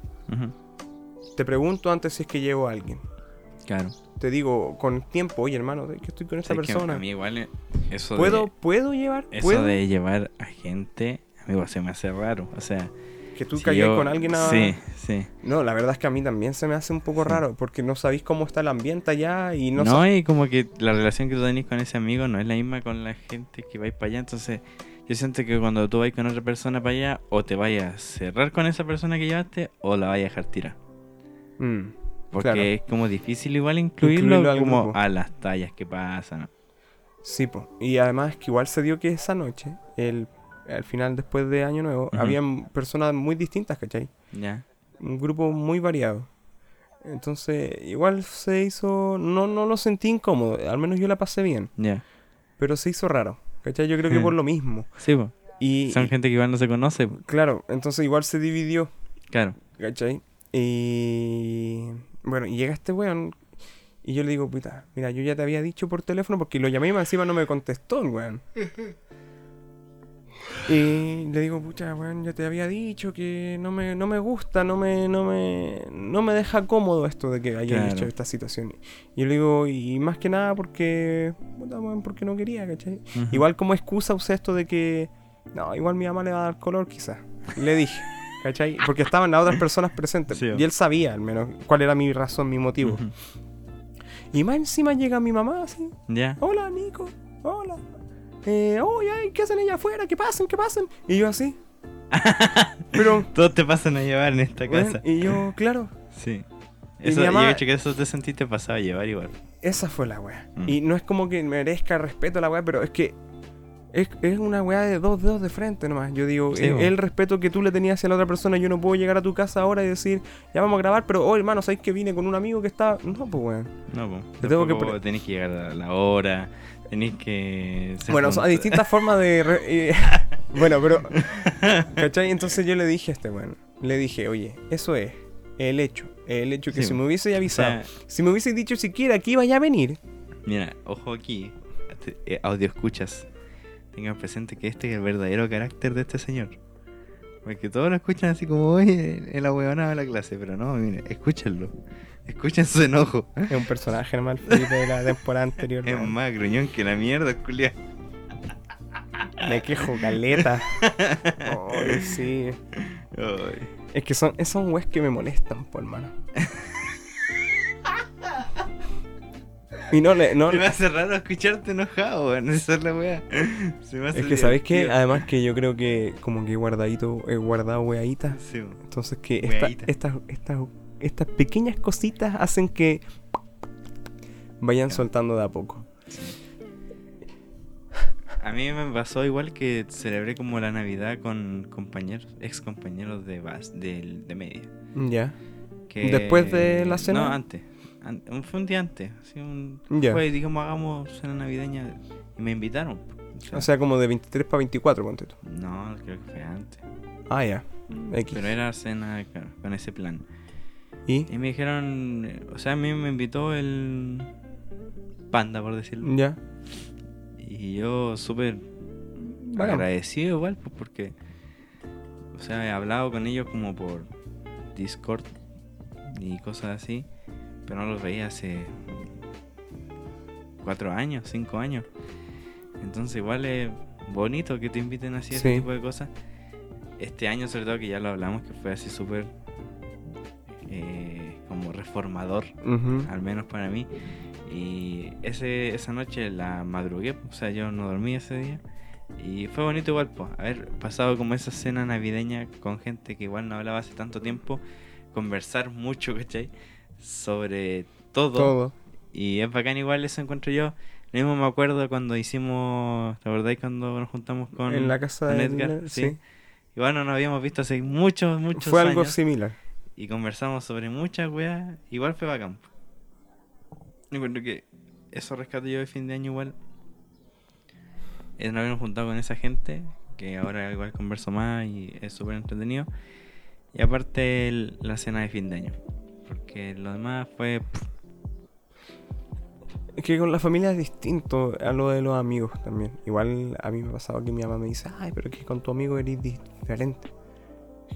te pregunto antes si es que llevo a alguien. Claro. Te digo con tiempo, oye, hermano, que estoy con esta persona. a mí igual eh, eso ¿Puedo, de, ¿Puedo llevar? eso ¿Puedo? de llevar a gente, amigo, se me hace raro. O sea, Que tú si caigas yo- con alguien a... Sí, sí. No, la verdad es que a mí también se me hace un poco Sí. raro, porque no sabéis cómo está el ambiente allá y no, No, y como que la relación que tú tenés con ese amigo no es la misma con la gente que vais para allá. Entonces, yo siento que cuando tú vas con otra persona para allá, o te vayas a cerrar con esa persona que llevaste, o la vayas a dejar tirar. Mm, Porque Claro. es como difícil igual incluirlo, como grupo. a las tallas que pasan. Sí, po. Y además que igual se dio que esa noche, el, al final después de Año Nuevo, Ujú. habían personas muy distintas, ¿cachai? Ya. Un grupo muy variado. Entonces, igual se hizo... No, no lo sentí incómodo, al menos yo la pasé bien, Ya. pero se hizo raro, ¿cachai? Yo creo que Mm. por lo mismo. Sí, po. Y, Son y- gente que igual no se conoce. claro, entonces igual se dividió, Claro. ¿cachai? Y bueno, y llega este weón y yo le digo, puta, mira, yo ya te había dicho por teléfono porque lo llamé y encima no me contestó el weón. Y le digo, pucha, weón, ya te había dicho que no me, no me gusta, no me, no me, no me deja cómodo esto de que haya Claro. dicho esta situación. Y yo le digo, y más que nada porque, puta, weón, porque no quería, ¿cachai? Igual como excusa usé esto de que, no, igual mi mamá le va a dar color quizás. Le dije, ¿cachai? Porque estaban las otras personas presentes. Sí. Y él sabía al menos cuál era mi razón, mi motivo. Y más encima llega mi mamá así, Ya. hola Nico, hola. Eh, oh, ya, ¿qué hacen allá afuera? ¿Qué pasen? ¿Qué pasen? Y yo así. [laughs] Pero, Todos te pasan a llevar en esta casa. y yo, claro, Sí. Y Eso, mi mamá- Yo que eso te sentiste pasado a llevar igual. esa fue la wea. Mm. Y no es como que merezca respeto a la wea, pero es que es, es una weá de dos dedos de frente nomás. Yo digo, Sí, eh, el respeto que tú le tenías hacia la otra persona, yo no puedo llegar a tu casa ahora y decir, ya vamos a grabar, pero, oh hermano, ¿sabes que vine con un amigo que está. No, pues weón. No, pues. Te tengo que Tenés que llegar a la hora. Tenés que. ser Bueno, hay distintas formas de. re- [laughs] [laughs] bueno, pero. ¿Cachai? Entonces yo le dije a este weón, le dije, oye, eso es el hecho. El hecho que Sí, si me hubiese O avisado, sea, si me hubiese dicho siquiera que iba ya a venir, mira, ojo aquí. te- eh, audio escuchas. Tengan presente que este es el verdadero carácter de este señor. Porque todos lo escuchan así como, oye, el ahueonado de la clase. Pero no, mire, escúchenlo. Escuchen su enojo. es un personaje Felipe de la temporada anterior. Es weón. más gruñón que la mierda, culia. Me quejo caleta. [laughs] Ay, sí. Ay. Es que son esos weas que me molestan, por hermano. Y no le. No, Se me hace raro escucharte enojado, weón. Esa es la weá. Se me hace es que, ¿sabes qué? Además que yo creo que como que guardadito, he guardado weaditas. Sí. Entonces que esta- estas, estas, estas pequeñas cositas hacen que vayan soltando de a poco. A mí me pasó igual que celebré como la Navidad con compañeros, ex compañeros de bas, de, de media. Ya. ¿Después de la cena? No, antes. An- fue un día antes. Así un, Ya. Fue, digamos, hagamos cena navideña. Y me invitaron. O sea, como de 23 para 24, ponte tú. no, creo que fue antes. Ah, ya. X. Pero era cena con ese plan. ¿Y? Y me dijeron, o sea, a mí me invitó el, panda, por decirlo. Ya. Y yo súper agradecido igual, pues porque, o sea, he hablado con ellos como por Discord y cosas así, pero no los veía hace cuatro años, cinco años. Entonces igual es bonito que te inviten así a Sí. ese tipo de cosas. Este año sobre todo que ya lo hablamos, que fue así súper eh, como reformador Ujú. al menos para mí. Y ese, esa noche la madrugué, o sea, yo no dormí ese día. Y fue bonito igual, pues, haber pasado como esa cena navideña con gente que igual no hablaba hace tanto tiempo, conversar mucho, ¿cachai? Sobre todo. Todo. Y es bacán igual eso encuentro yo. Lo mismo me acuerdo cuando hicimos, ¿te acordáis cuando nos juntamos con, en la casa de Edgar? sí. Sí. Igual no nos habíamos visto hace muchos, muchos Fue años algo similar. Y conversamos sobre muchas weas, igual fue bacán. Yo encuentro que eso rescato yo de fin de año igual. Es no habernos juntado con esa gente, que ahora igual converso más y es súper entretenido. Y aparte el- la cena de fin de año. Porque lo demás fue... Es que con la familia es distinto a lo de los amigos también. Igual a mí me ha pasado que mi mamá me dice, ay, pero es que con tu amigo eres diferente.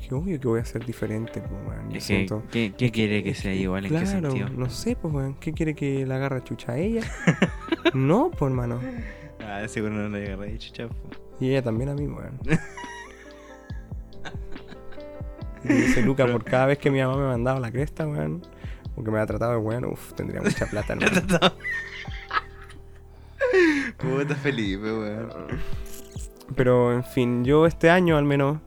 Que obvio que voy a ser diferente, pues, weón. Yo es que, siento- ¿qué, qué quiere que sea igual? ¿En qué claro, sentido? no sé, pues, weón. ¿Qué quiere que la agarre chucha a ella? [laughs] no, pues, hermano. Ah, seguro no le agarré chucha. po. Y ella también a mí, weón. Y dice Luca, por cada vez que mi mamá me mandaba la cresta, weón, o que me ha tratado de weón, uff, tendría mucha plata, [laughs] ¿no? Puta Felipe, weón. Pero, en fin, yo este año al menos...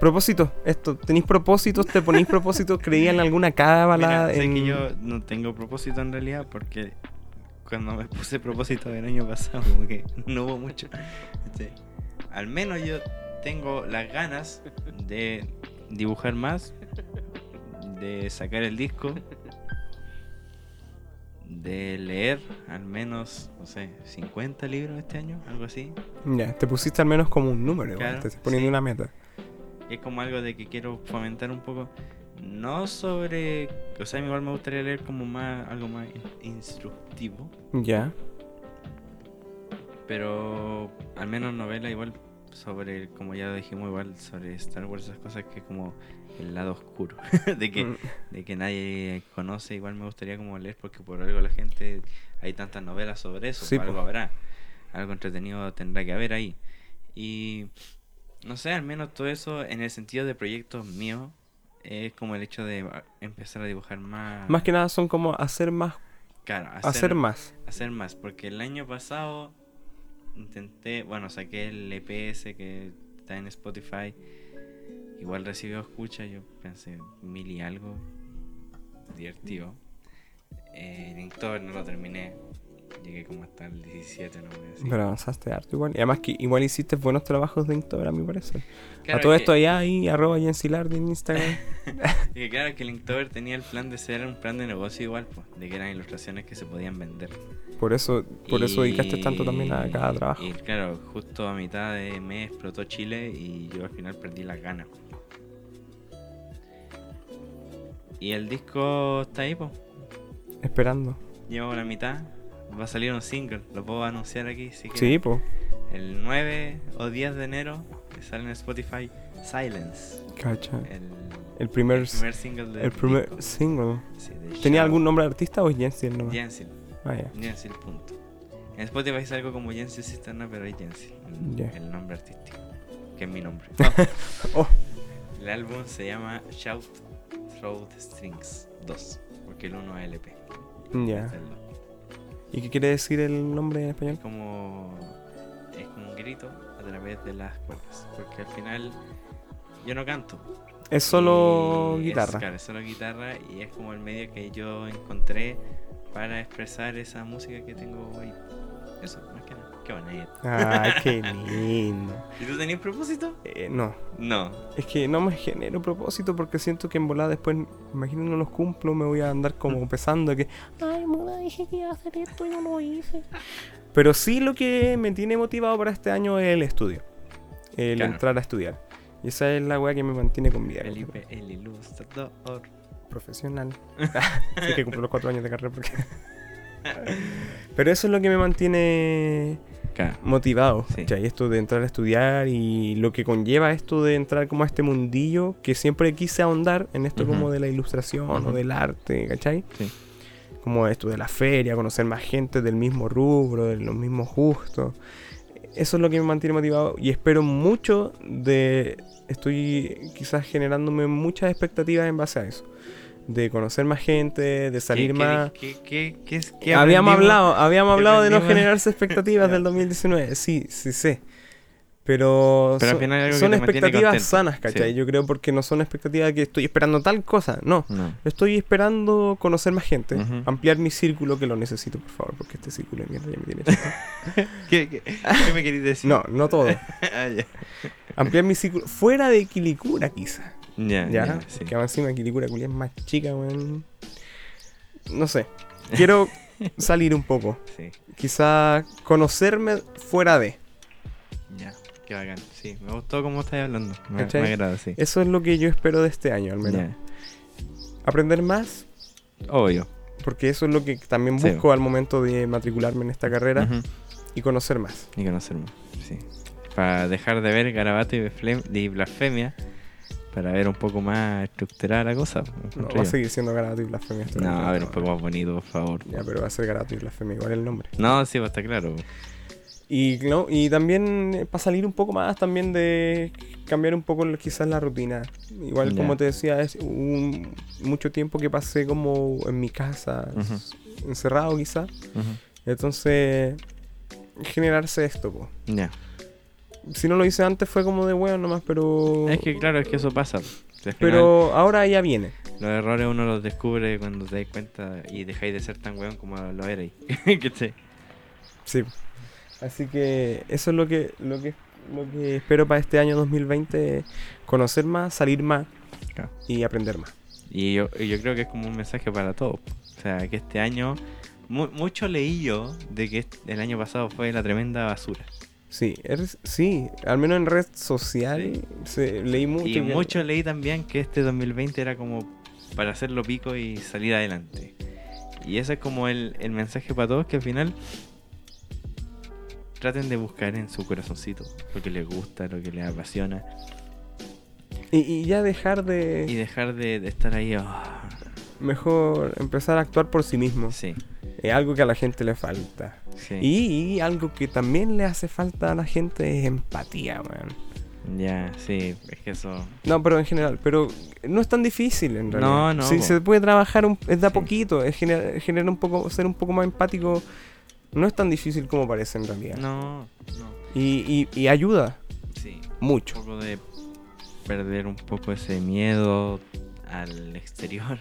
Propósito, esto, ¿tenéis propósitos? ¿Te ponéis propósitos? ¿Creía en alguna cábala? Mira, sé que yo no tengo propósito en realidad porque cuando me puse propósito del año pasado como que no hubo mucho. ¿cachai? Al menos yo tengo las ganas de dibujar más, de sacar el disco, de leer al menos, no sé, 50 libros este año, algo así. Ya, te pusiste al menos como un número, Claro, te estás poniendo sí. una meta. Es como algo de que quiero fomentar un poco. No sobre. O sea, igual me gustaría leer como más. Algo más in- instructivo. Ya, Pero al menos novela igual sobre. Como ya dijimos, igual sobre Star Wars, esas cosas que es como el lado oscuro. [laughs] de que Mm, de que nadie conoce, igual me gustaría como leer porque por algo la gente, hay tantas novelas sobre eso, Sí, algo po. habrá, algo entretenido tendrá que haber ahí. Y no sé, al menos todo eso en el sentido de proyectos míos es como el hecho de empezar a dibujar más. Más que nada son como hacer más, claro, hacer, más. hacer más, porque el año pasado intenté, bueno, saqué el EPS que está en Spotify, igual recibió escucha, yo pensé mil y algo, divertido. Eh, el Inktober no lo terminé, llegué como hasta el 17, no voy a decir. Pero avanzaste harto igual. Y además que igual hiciste buenos trabajos de Inktober a mi parecer. Claro, a todo es esto allá ahí, arroba Jensilar en Instagram. [laughs] que claro que el Inktober tenía el plan de ser un plan de negocio igual, pues, de que eran ilustraciones que se podían vender. Por eso, por eso dedicaste tanto también a cada trabajo. Y claro, justo a mitad de mes explotó Chile y yo al final perdí las ganas. Y el disco está ahí, pues. Esperando. Llevamos la mitad. Va a salir un single, lo puedo anunciar aquí. Si Sí, po. El 9 o 10 de enero sale en Spotify Silence. Cacha. El, El primer, el primer single del el primer disco. single. Sí, de ¿Tenía algún nombre de artista o es Jensil nomás? Jensil. Ah, ya. Jensil, punto. En Spotify es algo como Jensil Cisterna, pero es Jensil. El, Ya. el nombre artístico. Que es mi nombre. [laughs] Oh. [laughs] El álbum se llama Shout Through the Strings 2. Porque el 1 es LP. Ya. Este. ¿Y qué quiere decir el nombre en español? Es como. Es como un grito a través de las cuerdas. Porque al final. Yo no canto. Es solo Y es- guitarra. claro, es solo guitarra y es como el medio que yo encontré para expresar esa música que tengo hoy. Eso. Qué bonito. Ay, qué [laughs] lindo. ¿Y tú tenías propósito? Eh, no, No. es que no me genero propósito porque siento que en volada después, imagino no los cumplo, me voy a andar como pesando que, ay, moda, dije que iba a hacer esto y no lo hice. Pero sí lo que me tiene motivado para este año es el estudio, el Claro. entrar a estudiar. Y esa es la weá que me mantiene con vida. Felipe, el ilustrador. Profesional. [laughs] [laughs] Así que cumplo los cuatro años de carrera porque... Pero eso es lo que me mantiene Claro. motivado, Sí. ¿cachai? Esto de entrar a estudiar y lo que conlleva esto de entrar como a este mundillo que siempre quise ahondar en esto como de la ilustración o del arte, ¿cachai? Sí. Como esto de la feria, conocer más gente del mismo rubro, de los mismos gustos. Eso es lo que me mantiene motivado y espero mucho de... Estoy quizás generándome muchas expectativas en base a eso. De conocer más gente, de salir ¿Qué- más... qué- habíamos hablado, habíamos ¿Qué hablado de no generarse expectativas del [laughs] 2019. Sí, sí sé. Pero, Pero al son, final hay algo que son te mantiene expectativas sanas, ¿cachai? Sí. Yo creo porque no son expectativas que estoy esperando tal cosa. No. No. Estoy esperando conocer más gente, ampliar mi círculo, que lo necesito, por favor, porque este círculo de mierda ya me tiene. [laughs] ¿Qué, qué, qué me queréis decir? No, no todo. [laughs] Ah. Ampliar mi círculo fuera de Quilicura, quizá. Ya, Ya, sí. que más encima Quilicura culia, es más chica, weón. No sé. Quiero [laughs] salir un poco. Sí, Quizá conocerme fuera de. ya. Qué bacán. Sí, me gustó cómo estás hablando. Me, me agrada, sí. Eso es lo que yo espero de este año, al menos. Aprender más, Obvio. porque eso es lo que también Sí. busco al momento de matricularme en esta carrera y conocer más. Y conocer más, sí. Para dejar de ver garabato y blasfemia, para ver un poco más estructurada la cosa. No, encuentro va a seguir siendo garato y blasfemia. No, no a ver, un poco más bonito, por favor. Ya, pero va a ser garato y blasfemia, igual el nombre. No, sí, pues, está claro. Y, no, y también para salir un poco más también de cambiar un poco quizás la rutina. Igual como te decía, es un, mucho tiempo que pasé como en mi casa, encerrado quizás. Entonces, generarse esto. Ya. Si no lo hice antes fue como de bueno nomás, pero... Es que claro, es que eso pasa. final, Pero ahora ya viene. Los errores uno los descubre cuando te das cuenta y dejáis de ser tan weón como lo erais. [laughs] Sí. Así que eso es lo que, lo que, lo que espero para este año 2020. Conocer más, salir más Claro. y aprender más. Y yo, yo creo que es como un mensaje para todos. O sea, que este año. mu- mucho leí yo de que el año pasado fue la tremenda basura. Sí, eres, sí, al menos en red social se- leí mucho. y mucho leí también que este 2020 era como para hacerlo pico y salir adelante. Y ese es como el, el mensaje para todos que al final traten de buscar en su corazoncito lo que les gusta, lo que les apasiona Y, y ya dejar de... y dejar de, de estar ahí. oh, Mejor empezar a actuar por sí mismo. sí, Es algo que a la gente le falta. Sí. Y, y algo que también le hace falta a la gente es empatía, man. Ya, sí, es que eso. No, pero en general, pero no es tan difícil en realidad. No, no, Sí, po. se puede trabajar un, es de a Sí. poquito, es generar, generar un poco, ser un poco más empático. No es tan difícil como parece en realidad. No, no. Y, y, y ayuda Sí, mucho. un poco de perder un poco ese miedo al exterior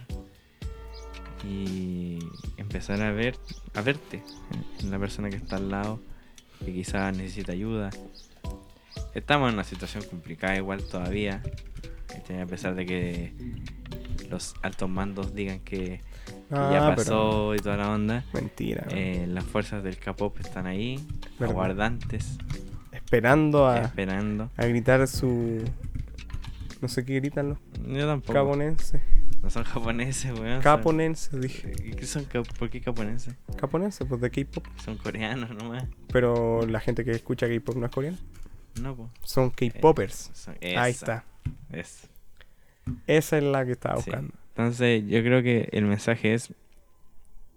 y empezar a ver, a verte en la persona que está al lado, que quizás necesita ayuda. Estamos en una situación complicada igual todavía, a pesar de que los altos mandos digan que, que ya Ah, pasó y toda la onda. Mentira. eh, las fuerzas del K-pop están ahí, Verdad. aguardantes, Esperando a, esperando. a gritar su. No sé qué gritan los Yo tampoco. caponenses. No son japoneses, weón. Caponenses, dije. ¿Qué son ¿Por qué japoneses? Caponenses, pues de K-pop. Son coreanos nomás. Pero la gente que escucha K-pop no es coreana. No, po. Son K-popers. Son- Ahí está. esa. Esa es la que estaba Sí. buscando. Entonces, yo creo que el mensaje es: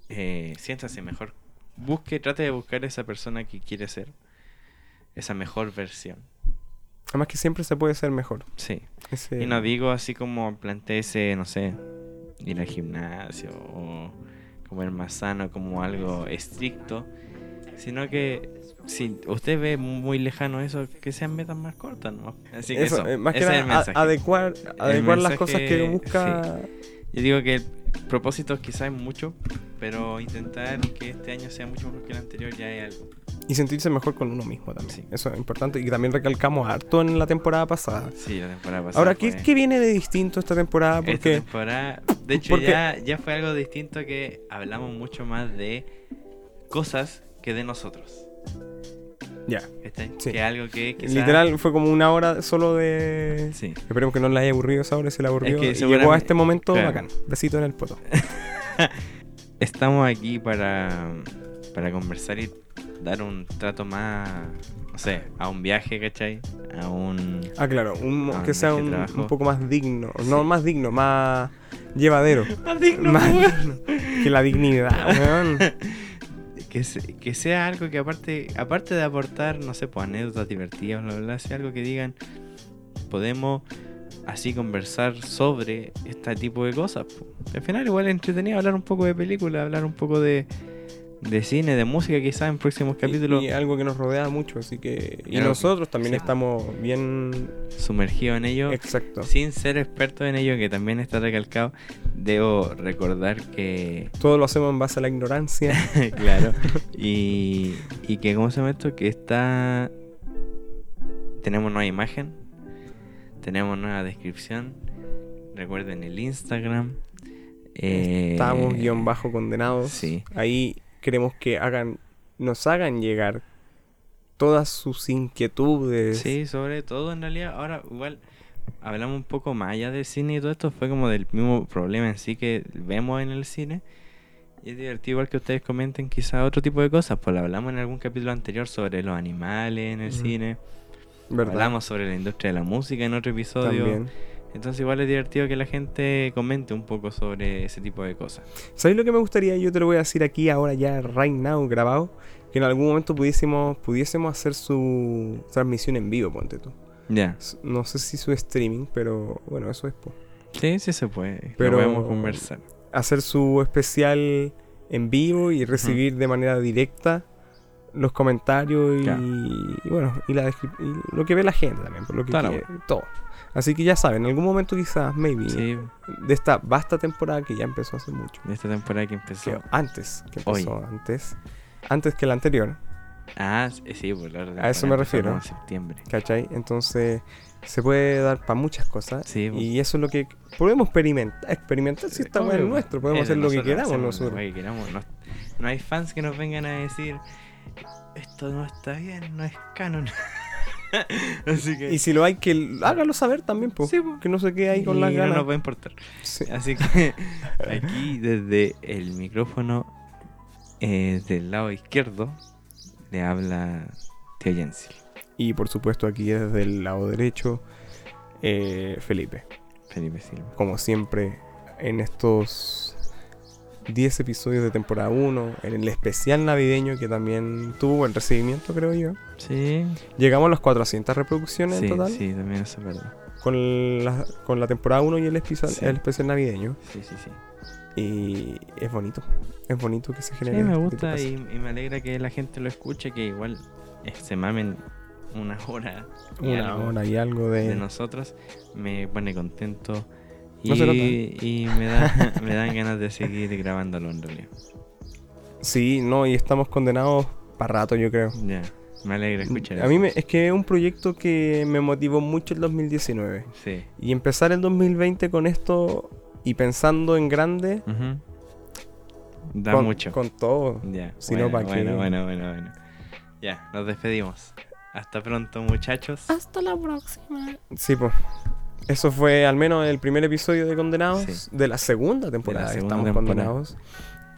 eh, siéntase mejor. Busque, trate de buscar esa persona que quiere ser. Esa mejor versión. Además que siempre se puede ser mejor. Sí. Ese- Y no digo así como planteese, no sé, ir al gimnasio o comer más sano como algo estricto, sino que si usted ve muy lejano eso, que sean metas más cortas, ¿no? Así que eso, Eso, eh, más que es nada, el mensaje. adecuar, adecuar las mensaje, cosas que busca. Yo digo que propósitos quizás es mucho, pero intentar que este año sea mucho mejor que el anterior ya es algo. Y sentirse mejor con uno mismo también. Sí. Eso es importante. Y también recalcamos harto en la temporada pasada. Sí, la temporada pasada. Ahora, ¿qué, fue- qué viene de distinto esta temporada? Esta Porque temporada, de hecho, porque- ya, ya fue algo distinto que hablamos mucho más de cosas que de nosotros. Ya. Sí. Que algo que literal fue como una hora solo de... Sí. Esperemos que no le haya aburrido esa hora, se le aburrió. que y llegó a seguramente- este momento claro. bacán. Besito en el poto. [laughs] estamos aquí para, para conversar y dar un trato más, no sé, a un viaje, ¿cachai? A un... Ah, claro, un- que sea un, un poco más digno. No más digno, más llevadero. [laughs] Más digno, más digno que la dignidad, weón. [laughs] que, se- que sea algo que aparte aparte de aportar, no sé, pues anécdotas divertidas, bla, bla, sea algo que digan, podemos así conversar sobre este tipo de cosas. Al final igual es entretenido hablar un poco de película, hablar un poco de, de cine, de música quizás en próximos capítulos, Y, y algo que nos rodea mucho, así que... Y Claro, nosotros también sí. estamos bien... sumergidos en ello. Exacto. Sin ser expertos en ello, que también está recalcado, debo recordar que [laughs] Todo lo hacemos en base a la ignorancia. [laughs] claro. Y, y que, ¿cómo se llama esto? Que está. Tenemos nueva imagen. Tenemos nueva descripción. Recuerden el Instagram. eh, Estamos guion bajo condenados. Sí. Ahí queremos que hagan, nos hagan llegar todas sus inquietudes. Sí, sobre todo en realidad. Ahora, igual, hablamos un poco más allá del cine y todo esto. Fue como del mismo problema en sí que vemos en el cine. Y es divertido igual que ustedes comenten quizá otro tipo de cosas. Pues lo hablamos en algún capítulo anterior sobre los animales en el cine. ¿verdad? Hablamos sobre la industria de la música en otro episodio. También. Entonces igual es divertido que la gente comente un poco sobre ese tipo de cosas. ¿Sabes lo que me gustaría? Yo te lo voy a decir aquí ahora ya, right now, grabado. Que en algún momento pudiésemos, pudiésemos hacer su transmisión en vivo, ponte tú. Ya. No sé si su streaming, pero bueno, eso es. po. Sí, sí se puede. Pero- podemos conversar. Hacer su especial en vivo y recibir de manera directa los comentarios y, bueno, y, la y lo que ve la gente también, por lo que quiere, todo. Así que ya saben, en algún momento quizás, maybe, Sí, de esta vasta temporada que ya empezó hace mucho. de esta temporada que empezó. Que antes, que Hoy. empezó antes, antes que la anterior, Ah, sí, sí, pues la verdad. A eso me refiero. En septiembre. ¿cachai? Entonces se puede dar para muchas cosas. Sí, pues. Y eso es lo que podemos experimentar, experimentar si esta weá es Obvio, nuestro, podemos hacer lo que queramos nosotros. weá que queramos. No, no hay fans que nos vengan a decir esto no está bien, no es canon. [laughs] [laughs] Así que Y si lo hay, que hágalo saber también. Sí, po. Que no se quede ahí con y las no ganas. nos va a importar. Sí. Así que [laughs] aquí desde el micrófono eh, del lado izquierdo le habla Tío Jensil, Y por supuesto aquí desde el lado derecho, eh, Felipe. Felipe Silva. Como siempre, en estos 10 episodios de temporada 1, en el especial navideño que también tuvo buen recibimiento, creo yo. Sí, Llegamos a las 400 reproducciones sí, en total. sí, también eso es verdad. Con, la, con la temporada 1 y el especial, Sí. el especial navideño. Sí, sí, sí. Y es bonito. Es bonito que se Sí, genere. me este gusta y, me alegra que la gente lo escuche, que igual eh, se mamen una hora y Una algo hora y algo de. de nosotros. Me pone contento. Y, No se nota. y me, da, [laughs] me dan ganas de seguir grabándolo en realidad. Sí, no, y estamos condenados para rato, yo creo. Ya, me alegra escuchar A eso. mí me- es que es un proyecto que me motivó mucho el 2019. Sí. Y empezar el 2020 con esto y pensando en grande. Da con, mucho. Con todo. Ya. Si bueno, no, ¿pa' bueno, qué? bueno, bueno, bueno. Ya, nos despedimos. Hasta pronto, muchachos. Hasta la próxima. Sí, pues. Eso fue al menos el primer episodio de Condenados Sí. de la segunda temporada. que segunda estamos temporada. condenados.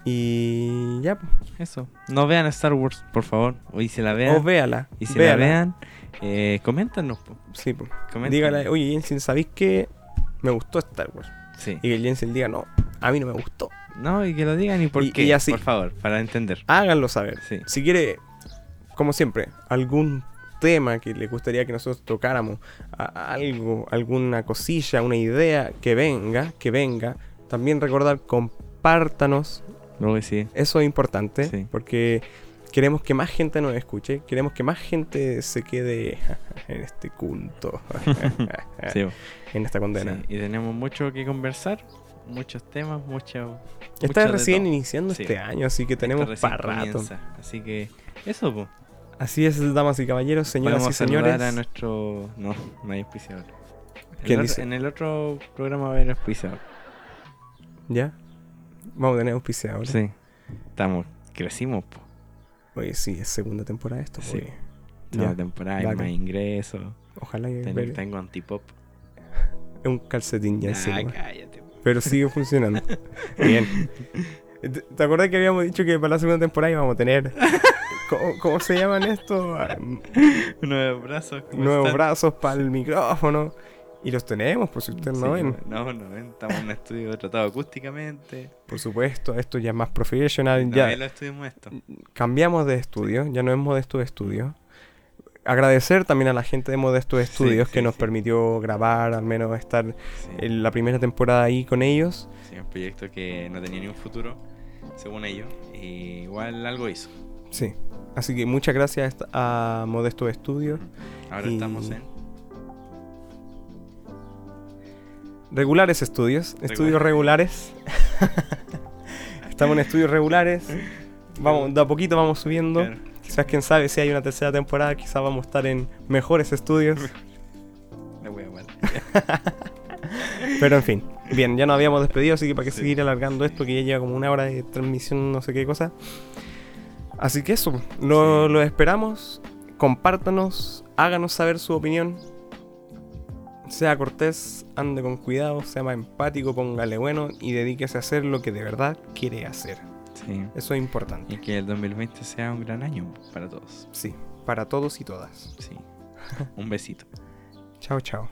Y ya, pues. Eso. No vean Star Wars, por favor. O y si la vean. O véala. y si véala. la vean, eh, coméntanos. po. Sí, pues. Coméntanos. Dígale, oye, Jensen, ¿sabéis que me gustó Star Wars? Sí. Y que Jensen diga, no, a mí no me gustó. No, y que lo digan y por Y- qué. y así. Por favor, para entender. Háganlo saber. Sí. Si quiere, como siempre, algún tema que le gustaría que nosotros tocáramos, a- algo, alguna cosilla, una idea, que venga, que venga. También recordar, compártanos. Sí. Eso es importante, Sí. porque queremos que más gente nos escuche, queremos que más gente se quede [laughs] en este culto, [laughs] Sí, en esta condena. sí. Y tenemos mucho que conversar. Muchos temas, mucho. Esta mucho es de recién iniciando Sí. este año, así que tenemos para rato. comienza. Así que, eso, pues. Así es, damas y caballeros, señoras Podemos y señores. a nuestro. No, no hay auspiciador. ¿Quién el otro- dice? En el otro programa va a haber auspiciador. ¿Ya? Vamos a tener auspiciadores. Sí. Estamos. Crecimos, po. Oye, sí, es segunda temporada esto. Sí. oye. Ya, temporada, hay más ingresos. Ojalá que Ten- Tengo antipop. es [laughs] un calcetín ya Ah, encima. cállate. po. Pero sigue [laughs] funcionando. Bien. [laughs] ¿Te, te acordás que habíamos dicho que para la segunda temporada íbamos a tener. ¿Cómo, cómo se llaman esto? Ah, [laughs] Nuevos brazos. ¿cómo Nuevos están? brazos para el micrófono. Y los tenemos, por si ustedes no ven. No, no ven. Estamos en un estudio tratado acústicamente. Por supuesto, esto ya es más professional. No, ya lo estudiamos esto. cambiamos de estudio, ya no es Modesto Estudio. Agradecer también a la gente de Modesto Estudios sí, que nos permitió grabar, al menos estar en la primera temporada ahí con ellos. sí, un proyecto que no tenía ni un futuro, según ellos. Y igual algo hizo. Sí. Así que muchas gracias a Modesto Estudios. Ahora Y- estamos en. Regulares estudios, estudios regulares. [laughs] Estamos en estudios regulares. Vamos, de a poquito vamos subiendo. Claro. Quizás quién sabe si hay una tercera temporada, quizás vamos a estar en mejores estudios. [laughs] Me voy a mal. [laughs] Pero en fin, bien, ya nos habíamos despedido, así que para qué Sí. seguir alargando esto, que ya lleva como una hora de transmisión, no sé qué cosa. Así que eso, lo, Sí. lo esperamos. Compártanos, háganos saber su opinión. Sea cortés, ande con cuidado, sea más empático, póngale bueno y dedíquese a hacer lo que de verdad quiere hacer. Sí. Eso es importante. Y que el 2020 sea un gran año para todos. Sí, para todos y todas. Sí. Un besito. Chao, chao.